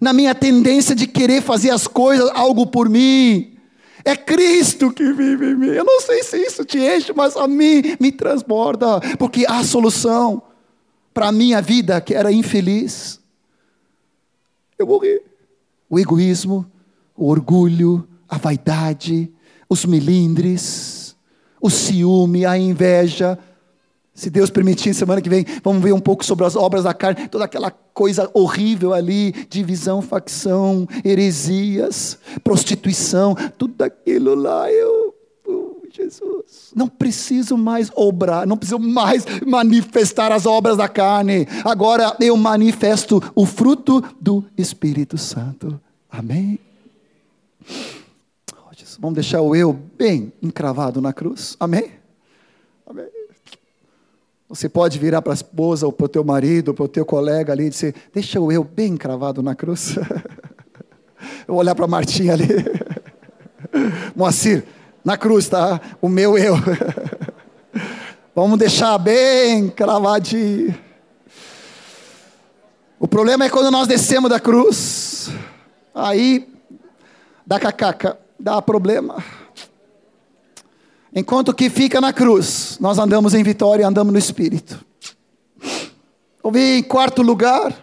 na minha tendência de querer fazer as coisas, algo por mim. É Cristo que vive em mim. Eu não sei se isso te enche, mas a mim me transborda, porque há solução para a minha vida que era infeliz. Eu morri. O egoísmo, o orgulho, a vaidade, os melindres, o ciúme, a inveja, se Deus permitir, semana que vem, vamos ver um pouco sobre as obras da carne, toda aquela coisa horrível ali, divisão, facção, heresias, prostituição, tudo aquilo lá, eu, oh, Jesus, não preciso mais obrar, não preciso mais manifestar as obras da carne, agora eu manifesto o fruto do Espírito Santo, amém? Oh, vamos deixar o eu bem encravado na cruz, amém? Amém. Você pode virar para a esposa ou para o teu marido, para o teu colega ali e dizer: Deixa o eu bem cravado na cruz. [LAUGHS] eu vou olhar para a Martinha ali. [LAUGHS] Moacir, na cruz, tá? O meu eu. [LAUGHS] Vamos deixar bem cravadinho. O problema é quando nós descemos da cruz, aí dá cacaca, dá problema. Enquanto que fica na cruz, nós andamos em vitória, andamos no Espírito. Ouvi em quarto lugar,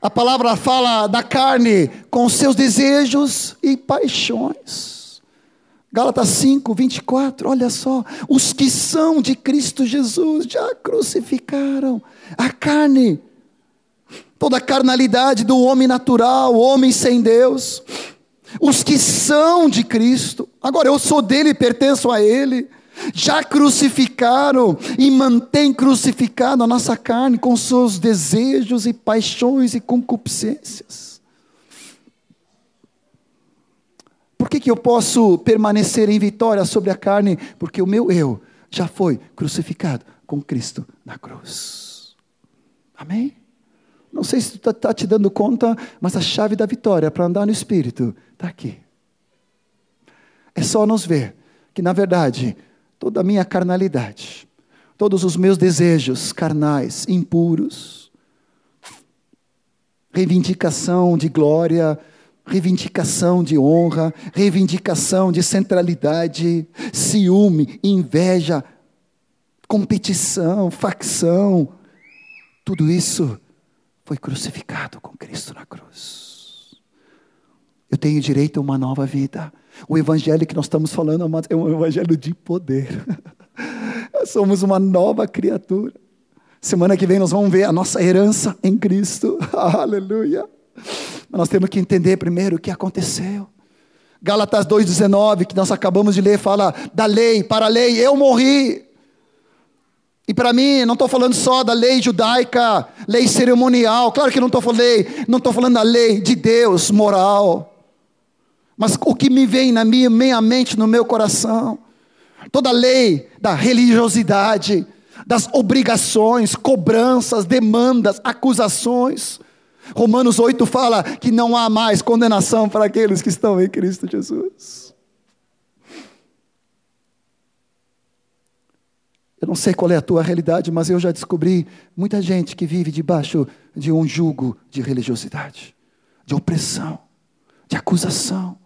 a palavra fala da carne com seus desejos e paixões. Gálatas 5, 24, olha só, os que são de Cristo Jesus já crucificaram a carne, toda a carnalidade do homem natural, o homem sem Deus os que são de Cristo, agora eu sou dele e pertenço a ele, já crucificaram e mantém crucificado a nossa carne com seus desejos e paixões e concupiscências. Por que, que eu posso permanecer em vitória sobre a carne? Porque o meu eu já foi crucificado com Cristo na cruz. Amém? Não sei se está tá te dando conta, mas a chave da vitória para andar no Espírito está aqui. É só nos ver que, na verdade, toda a minha carnalidade, todos os meus desejos carnais, impuros, reivindicação de glória, reivindicação de honra, reivindicação de centralidade, ciúme, inveja, competição, facção, tudo isso foi crucificado com Cristo na cruz. Eu tenho direito a uma nova vida. O evangelho que nós estamos falando é um evangelho de poder. [LAUGHS] Somos uma nova criatura. Semana que vem nós vamos ver a nossa herança em Cristo. [LAUGHS] Aleluia. Mas nós temos que entender primeiro o que aconteceu. Gálatas 2,19, que nós acabamos de ler, fala da lei, para a lei, eu morri. E para mim, não estou falando só da lei judaica, lei cerimonial, claro que não estou falando, não estou falando da lei de Deus, moral. Mas o que me vem na minha, minha mente, no meu coração, toda a lei da religiosidade, das obrigações, cobranças, demandas, acusações. Romanos 8 fala que não há mais condenação para aqueles que estão em Cristo Jesus. Eu não sei qual é a tua realidade, mas eu já descobri muita gente que vive debaixo de um jugo de religiosidade, de opressão, de acusação.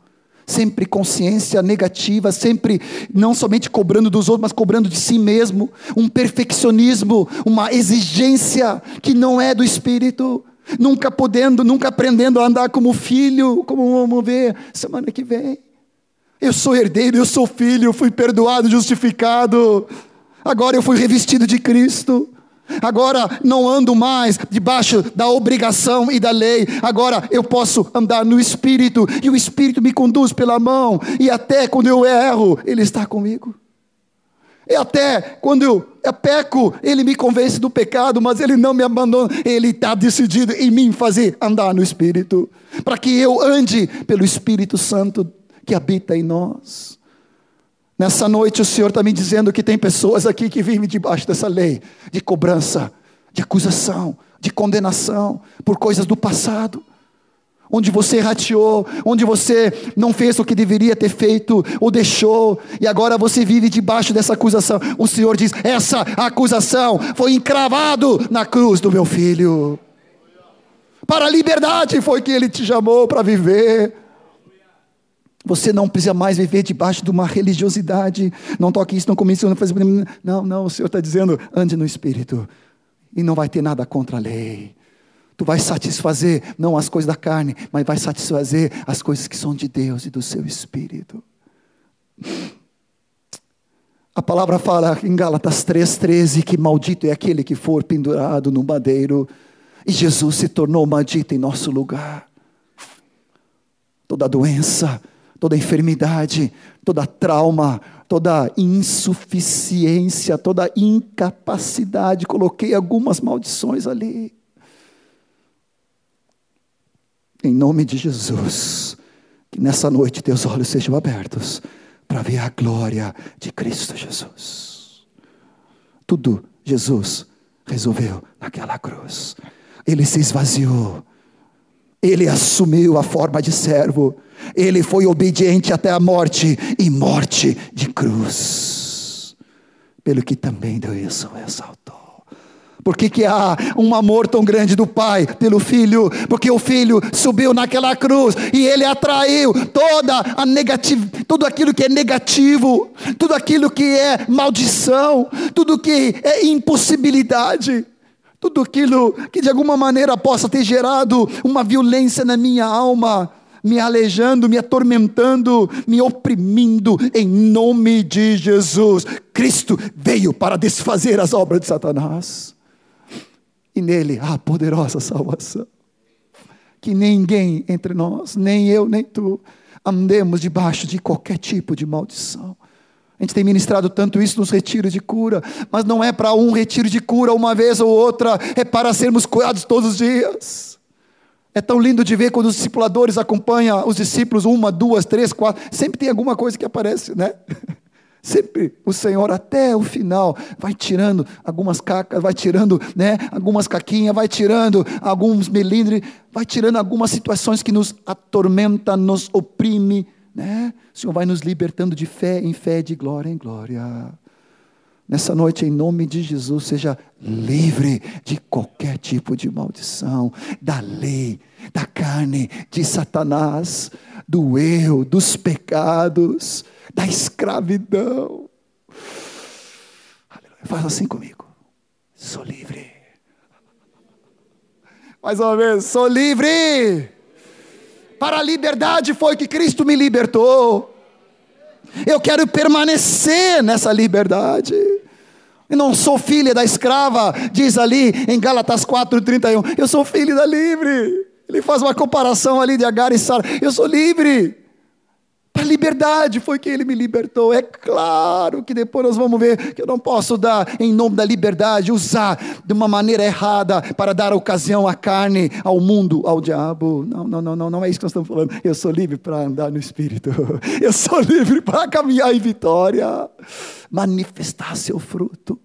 Sempre consciência negativa, sempre não somente cobrando dos outros, mas cobrando de si mesmo. Um perfeccionismo, uma exigência que não é do espírito. Nunca podendo, nunca aprendendo a andar como filho, como vamos ver semana que vem. Eu sou herdeiro, eu sou filho, fui perdoado, justificado. Agora eu fui revestido de Cristo. Agora não ando mais debaixo da obrigação e da lei. Agora eu posso andar no Espírito e o Espírito me conduz pela mão. E até quando eu erro, Ele está comigo. E até quando eu, peco, Ele me convence do pecado, mas Ele não me abandona. Ele está decidido em mim fazer andar no Espírito, para que eu ande pelo Espírito Santo que habita em nós. Nessa noite o Senhor está me dizendo que tem pessoas aqui que vivem debaixo dessa lei de cobrança, de acusação, de condenação por coisas do passado. Onde você rateou, onde você não fez o que deveria ter feito, ou deixou, e agora você vive debaixo dessa acusação. O Senhor diz: essa acusação foi encravado na cruz do meu filho. Para a liberdade foi que ele te chamou para viver. Você não precisa mais viver debaixo de uma religiosidade. Não toque isso, não comece isso, não faz. Não, não, o Senhor está dizendo: ande no Espírito. E não vai ter nada contra a lei. Tu vai satisfazer não as coisas da carne, mas vai satisfazer as coisas que são de Deus e do seu Espírito. A palavra fala em Gálatas 3,13 que maldito é aquele que for pendurado no madeiro. E Jesus se tornou maldito em nosso lugar. Toda doença, toda enfermidade, toda trauma, toda insuficiência, toda incapacidade. Coloquei algumas maldições ali. Em nome de Jesus, que nessa noite teus olhos sejam abertos para ver a glória de Cristo Jesus. Tudo Jesus resolveu naquela cruz. Ele se esvaziou. Ele assumiu a forma de servo. Ele foi obediente até a morte e morte de cruz. Pelo que também Deus o exaltou. Por que, que há um amor tão grande do Pai pelo Filho? Porque o Filho subiu naquela cruz e ele atraiu toda a negativa, tudo aquilo que é negativo, tudo aquilo que é maldição, tudo que é impossibilidade. Tudo aquilo que de alguma maneira possa ter gerado uma violência na minha alma, me alejando, me atormentando, me oprimindo, em nome de Jesus. Cristo veio para desfazer as obras de Satanás, e nele há poderosa salvação. Que ninguém entre nós, nem eu, nem tu, andemos debaixo de qualquer tipo de maldição. A gente tem ministrado tanto isso nos retiros de cura, mas não é para um retiro de cura uma vez ou outra, é para sermos curados todos os dias. É tão lindo de ver quando os discipuladores acompanham os discípulos, uma, duas, três, quatro, sempre tem alguma coisa que aparece, né? [LAUGHS] Sempre o Senhor até o final vai tirando algumas cacas, vai tirando, né, algumas caquinhas, vai tirando alguns melindres, vai tirando algumas situações que nos atormenta, nos oprime, né? O Senhor vai nos libertando de fé em fé, de glória em glória. Nessa noite, em nome de Jesus, seja livre de qualquer tipo de maldição, da lei, da carne, de Satanás, do erro, dos pecados, da escravidão. Faz assim comigo. Sou livre. Mais uma vez, sou livre. Para a liberdade foi que Cristo me libertou. Eu quero permanecer nessa liberdade. Eu não sou filha da escrava, diz ali em Gálatas 4:31. Eu sou filho da livre. Ele faz uma comparação ali de Agar e Sara. Eu sou livre. Para a liberdade foi que ele me libertou. É claro que depois nós vamos ver que eu não posso dar, em nome da liberdade, usar de uma maneira errada para dar ocasião à carne, ao mundo, ao diabo. Não, não, não, não, não é isso que nós estamos falando. Eu sou livre para andar no Espírito. [LAUGHS] Eu sou livre para caminhar em vitória, manifestar seu fruto.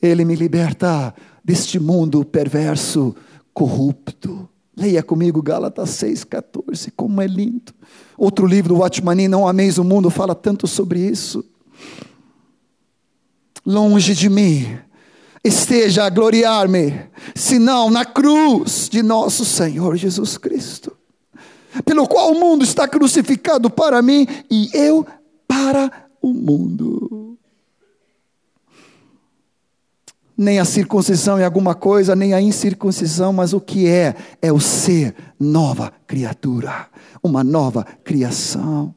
Ele me liberta deste mundo perverso, corrupto. Leia comigo Gálatas 6,14, como é lindo. Outro livro do Watchmanin, Não Ameis o Mundo, fala tanto sobre isso. Longe de mim esteja a gloriar-me, senão na cruz de nosso Senhor Jesus Cristo, pelo qual o mundo está crucificado para mim e eu para o mundo nem a circuncisão é alguma coisa, nem a incircuncisão, mas o que é? É o ser nova criatura, uma nova criação.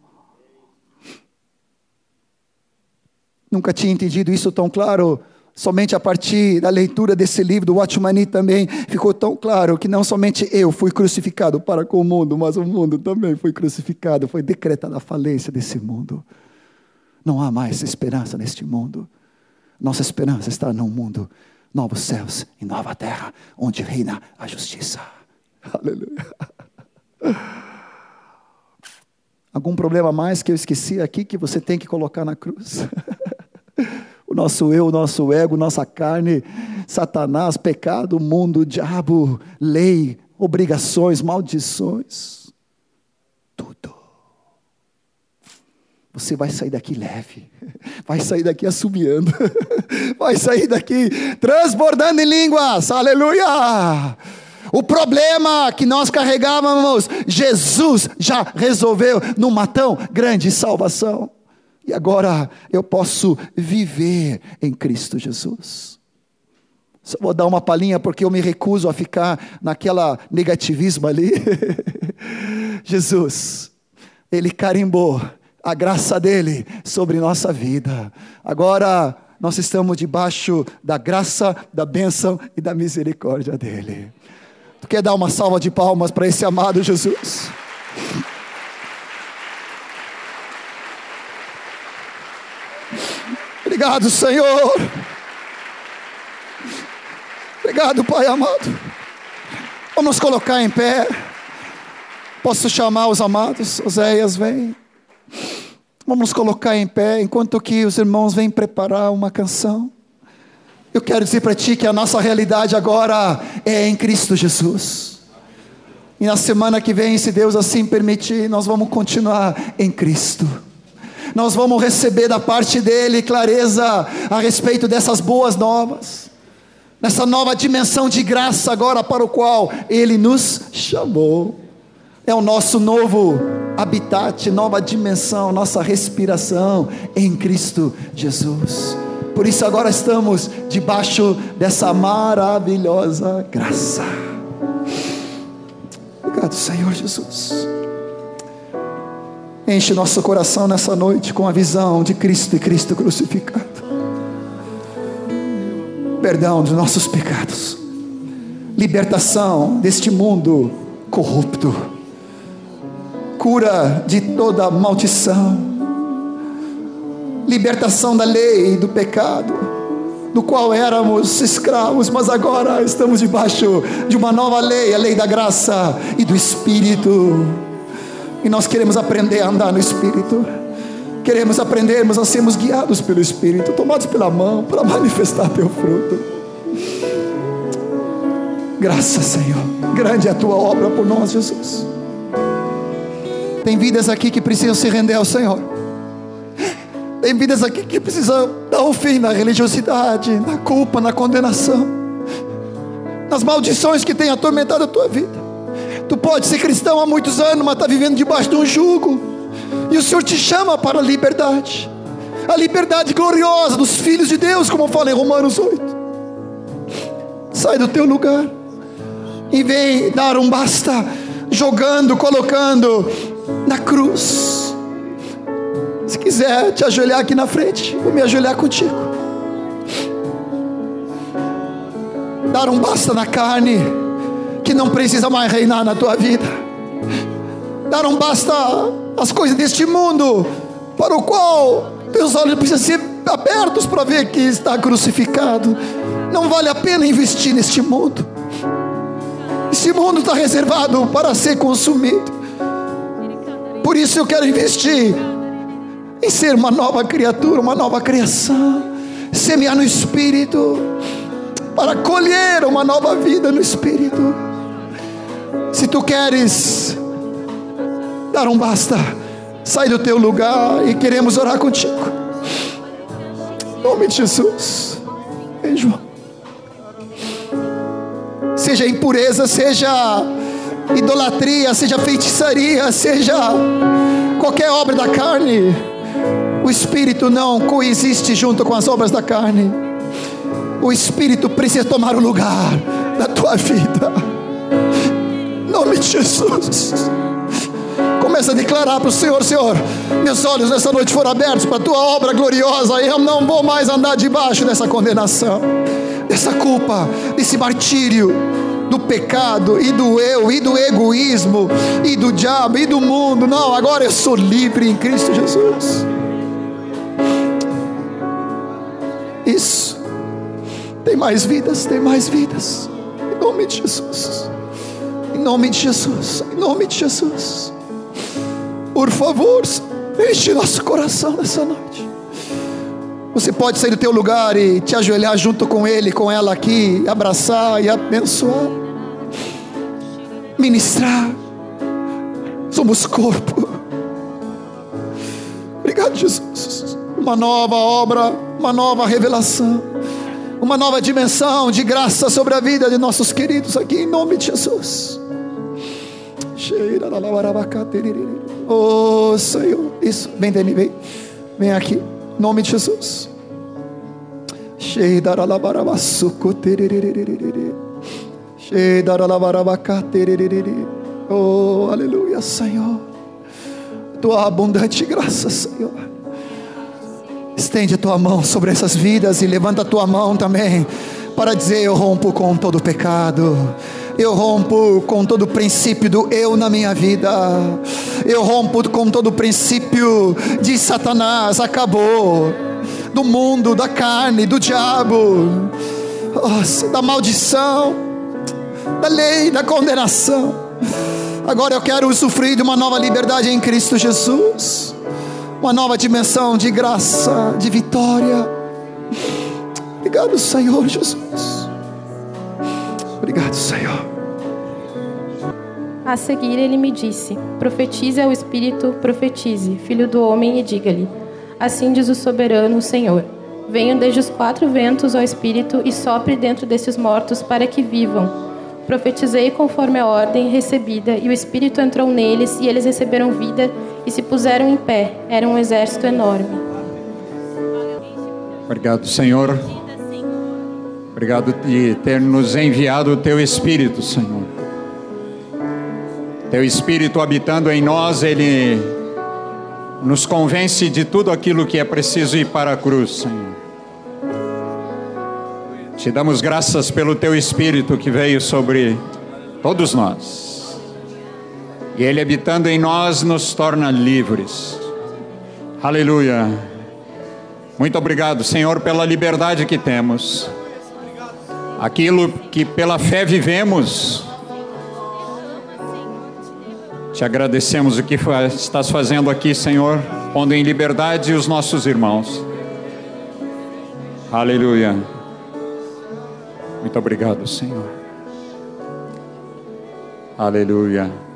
Nunca tinha entendido isso tão claro, somente a partir da leitura desse livro do Watchmani também ficou tão claro que não somente eu fui crucificado para com o mundo, mas o mundo também foi crucificado, foi decretada a falência desse mundo. Não há mais esperança neste mundo. Nossa esperança está num mundo, novos céus e nova terra, onde reina a justiça. Aleluia. Algum problema mais que eu esqueci aqui que você tem que colocar na cruz? [LAUGHS] o nosso eu, o nosso ego, nossa carne, Satanás, pecado, mundo, diabo, lei, obrigações, maldições. Tudo. Você vai sair daqui leve, [LAUGHS] vai sair daqui assobiando, [LAUGHS] vai sair daqui transbordando em línguas, aleluia! O problema que nós carregávamos, Jesus já resolveu numa tão grande salvação. E agora eu posso viver em Cristo Jesus. Só vou dar uma palhinha porque eu me recuso a ficar naquela negativismo ali. [LAUGHS] Jesus, Ele carimbou a graça dele sobre nossa vida. Agora nós estamos debaixo da graça, da bênção e da misericórdia dele. Tu quer dar uma salva de palmas para esse amado Jesus? Obrigado, Senhor. Obrigado, Pai amado. Vamos colocar em pé. Posso chamar os amados? Oséias, vem. Vamos colocar em pé enquanto que os irmãos vêm preparar uma canção. Eu quero dizer para ti que a nossa realidade agora é em Cristo Jesus. E na semana que vem, se Deus assim permitir, nós vamos continuar em Cristo. Nós vamos receber da parte dele clareza a respeito dessas boas novas, nessa nova dimensão de graça agora para o qual ele nos chamou. É o nosso novo habitat, nova dimensão, nossa respiração em Cristo Jesus. Por isso agora estamos debaixo dessa maravilhosa graça. Obrigado, Senhor Jesus. Enche nosso coração nessa noite com a visão de Cristo e Cristo crucificado. Perdão dos nossos pecados. Libertação deste mundo corrupto. Cura de toda maldição libertação da lei e do pecado, do qual éramos escravos, mas agora estamos debaixo de uma nova lei, a lei da graça e do Espírito. E nós queremos aprender a andar no Espírito. Queremos aprendermos a sermos guiados pelo Espírito, tomados pela mão para manifestar teu fruto. Graças, Senhor. Grande é a tua obra por nós, Jesus. Tem vidas aqui que precisam se render ao Senhor. Tem vidas aqui que precisam dar um fim na religiosidade, na culpa, na condenação, nas maldições que têm atormentado a tua vida. Tu pode ser cristão há muitos anos, mas está vivendo debaixo de um jugo, e o Senhor te chama para a liberdade a liberdade gloriosa dos filhos de Deus, como fala em Romanos 8. Sai do teu lugar e vem dar um basta, jogando, colocando na cruz se quiser te ajoelhar aqui na frente, vou me ajoelhar contigo. Dar um basta na carne, que não precisa mais reinar na tua vida. Dar um basta às coisas deste mundo, para o qual teus olhos precisam ser abertos para ver que está crucificado. Não vale a pena investir neste mundo. Este mundo está reservado para ser consumido. Por isso eu quero investir em ser uma nova criatura, uma nova criação, semear no Espírito, para colher uma nova vida no Espírito. Se tu queres dar um basta, sai do teu lugar e queremos orar contigo. Em nome de Jesus. Beijo. Seja impureza, seja idolatria, seja feitiçaria, seja qualquer obra da carne o espírito não coexiste junto com as obras da carne. O espírito precisa tomar o lugar da tua vida. Em nome de Jesus. Começa a declarar para o Senhor: Senhor, meus olhos nessa noite foram abertos para a tua obra gloriosa. E eu não vou mais andar debaixo dessa condenação, dessa culpa, desse martírio do pecado e do eu e do egoísmo e do diabo e do mundo. Não, agora eu sou livre em Cristo Jesus. Isso. Tem mais vidas, tem mais vidas. Em nome de Jesus. Em nome de Jesus. Em nome de Jesus. Por favor, enche nosso coração nessa noite. Você pode sair do teu lugar e te ajoelhar junto com ele, com ela aqui, abraçar e abençoar, ministrar. Somos corpo. Obrigado, Jesus. Uma nova obra, uma nova revelação, uma nova dimensão de graça sobre a vida de nossos queridos aqui, em nome de Jesus. Oh Senhor, isso, vem Dani, vem, vem aqui, nome de Jesus. Oh, aleluia, Senhor. Tua abundante graça, Senhor. Estende a tua mão sobre essas vidas e levanta a tua mão também para dizer: Eu rompo com todo pecado eu rompo com todo o princípio do eu na minha vida. Eu rompo com todo o princípio de Satanás. Acabou. Do mundo, da carne, do diabo, da maldição, da lei, da condenação. Agora eu quero usufruir de uma nova liberdade em Cristo Jesus, uma nova dimensão de graça, de vitória. Obrigado, Senhor Jesus. Obrigado, Senhor. A seguir ele me disse: Profetize ao Espírito, profetize, filho do homem, e diga-lhe: Assim diz o soberano, o Senhor: Venho desde os quatro ventos ao Espírito e sopre dentro desses mortos para que vivam. Profetizei conforme a ordem recebida, e o Espírito entrou neles, e eles receberam vida e se puseram em pé. Era um exército enorme. Obrigado, Senhor. Obrigado de ter nos enviado o teu Espírito, Senhor. Teu Espírito habitando em nós, ele nos convence de tudo aquilo que é preciso ir para a cruz, Senhor. Te damos graças pelo teu Espírito que veio sobre todos nós. E ele habitando em nós nos torna livres. Aleluia. Muito obrigado, Senhor, pela liberdade que temos aquilo que pela fé vivemos. Te agradecemos o que estás fazendo aqui, Senhor, pondo em liberdade os nossos irmãos. Aleluia. Muito obrigado, Senhor. Aleluia.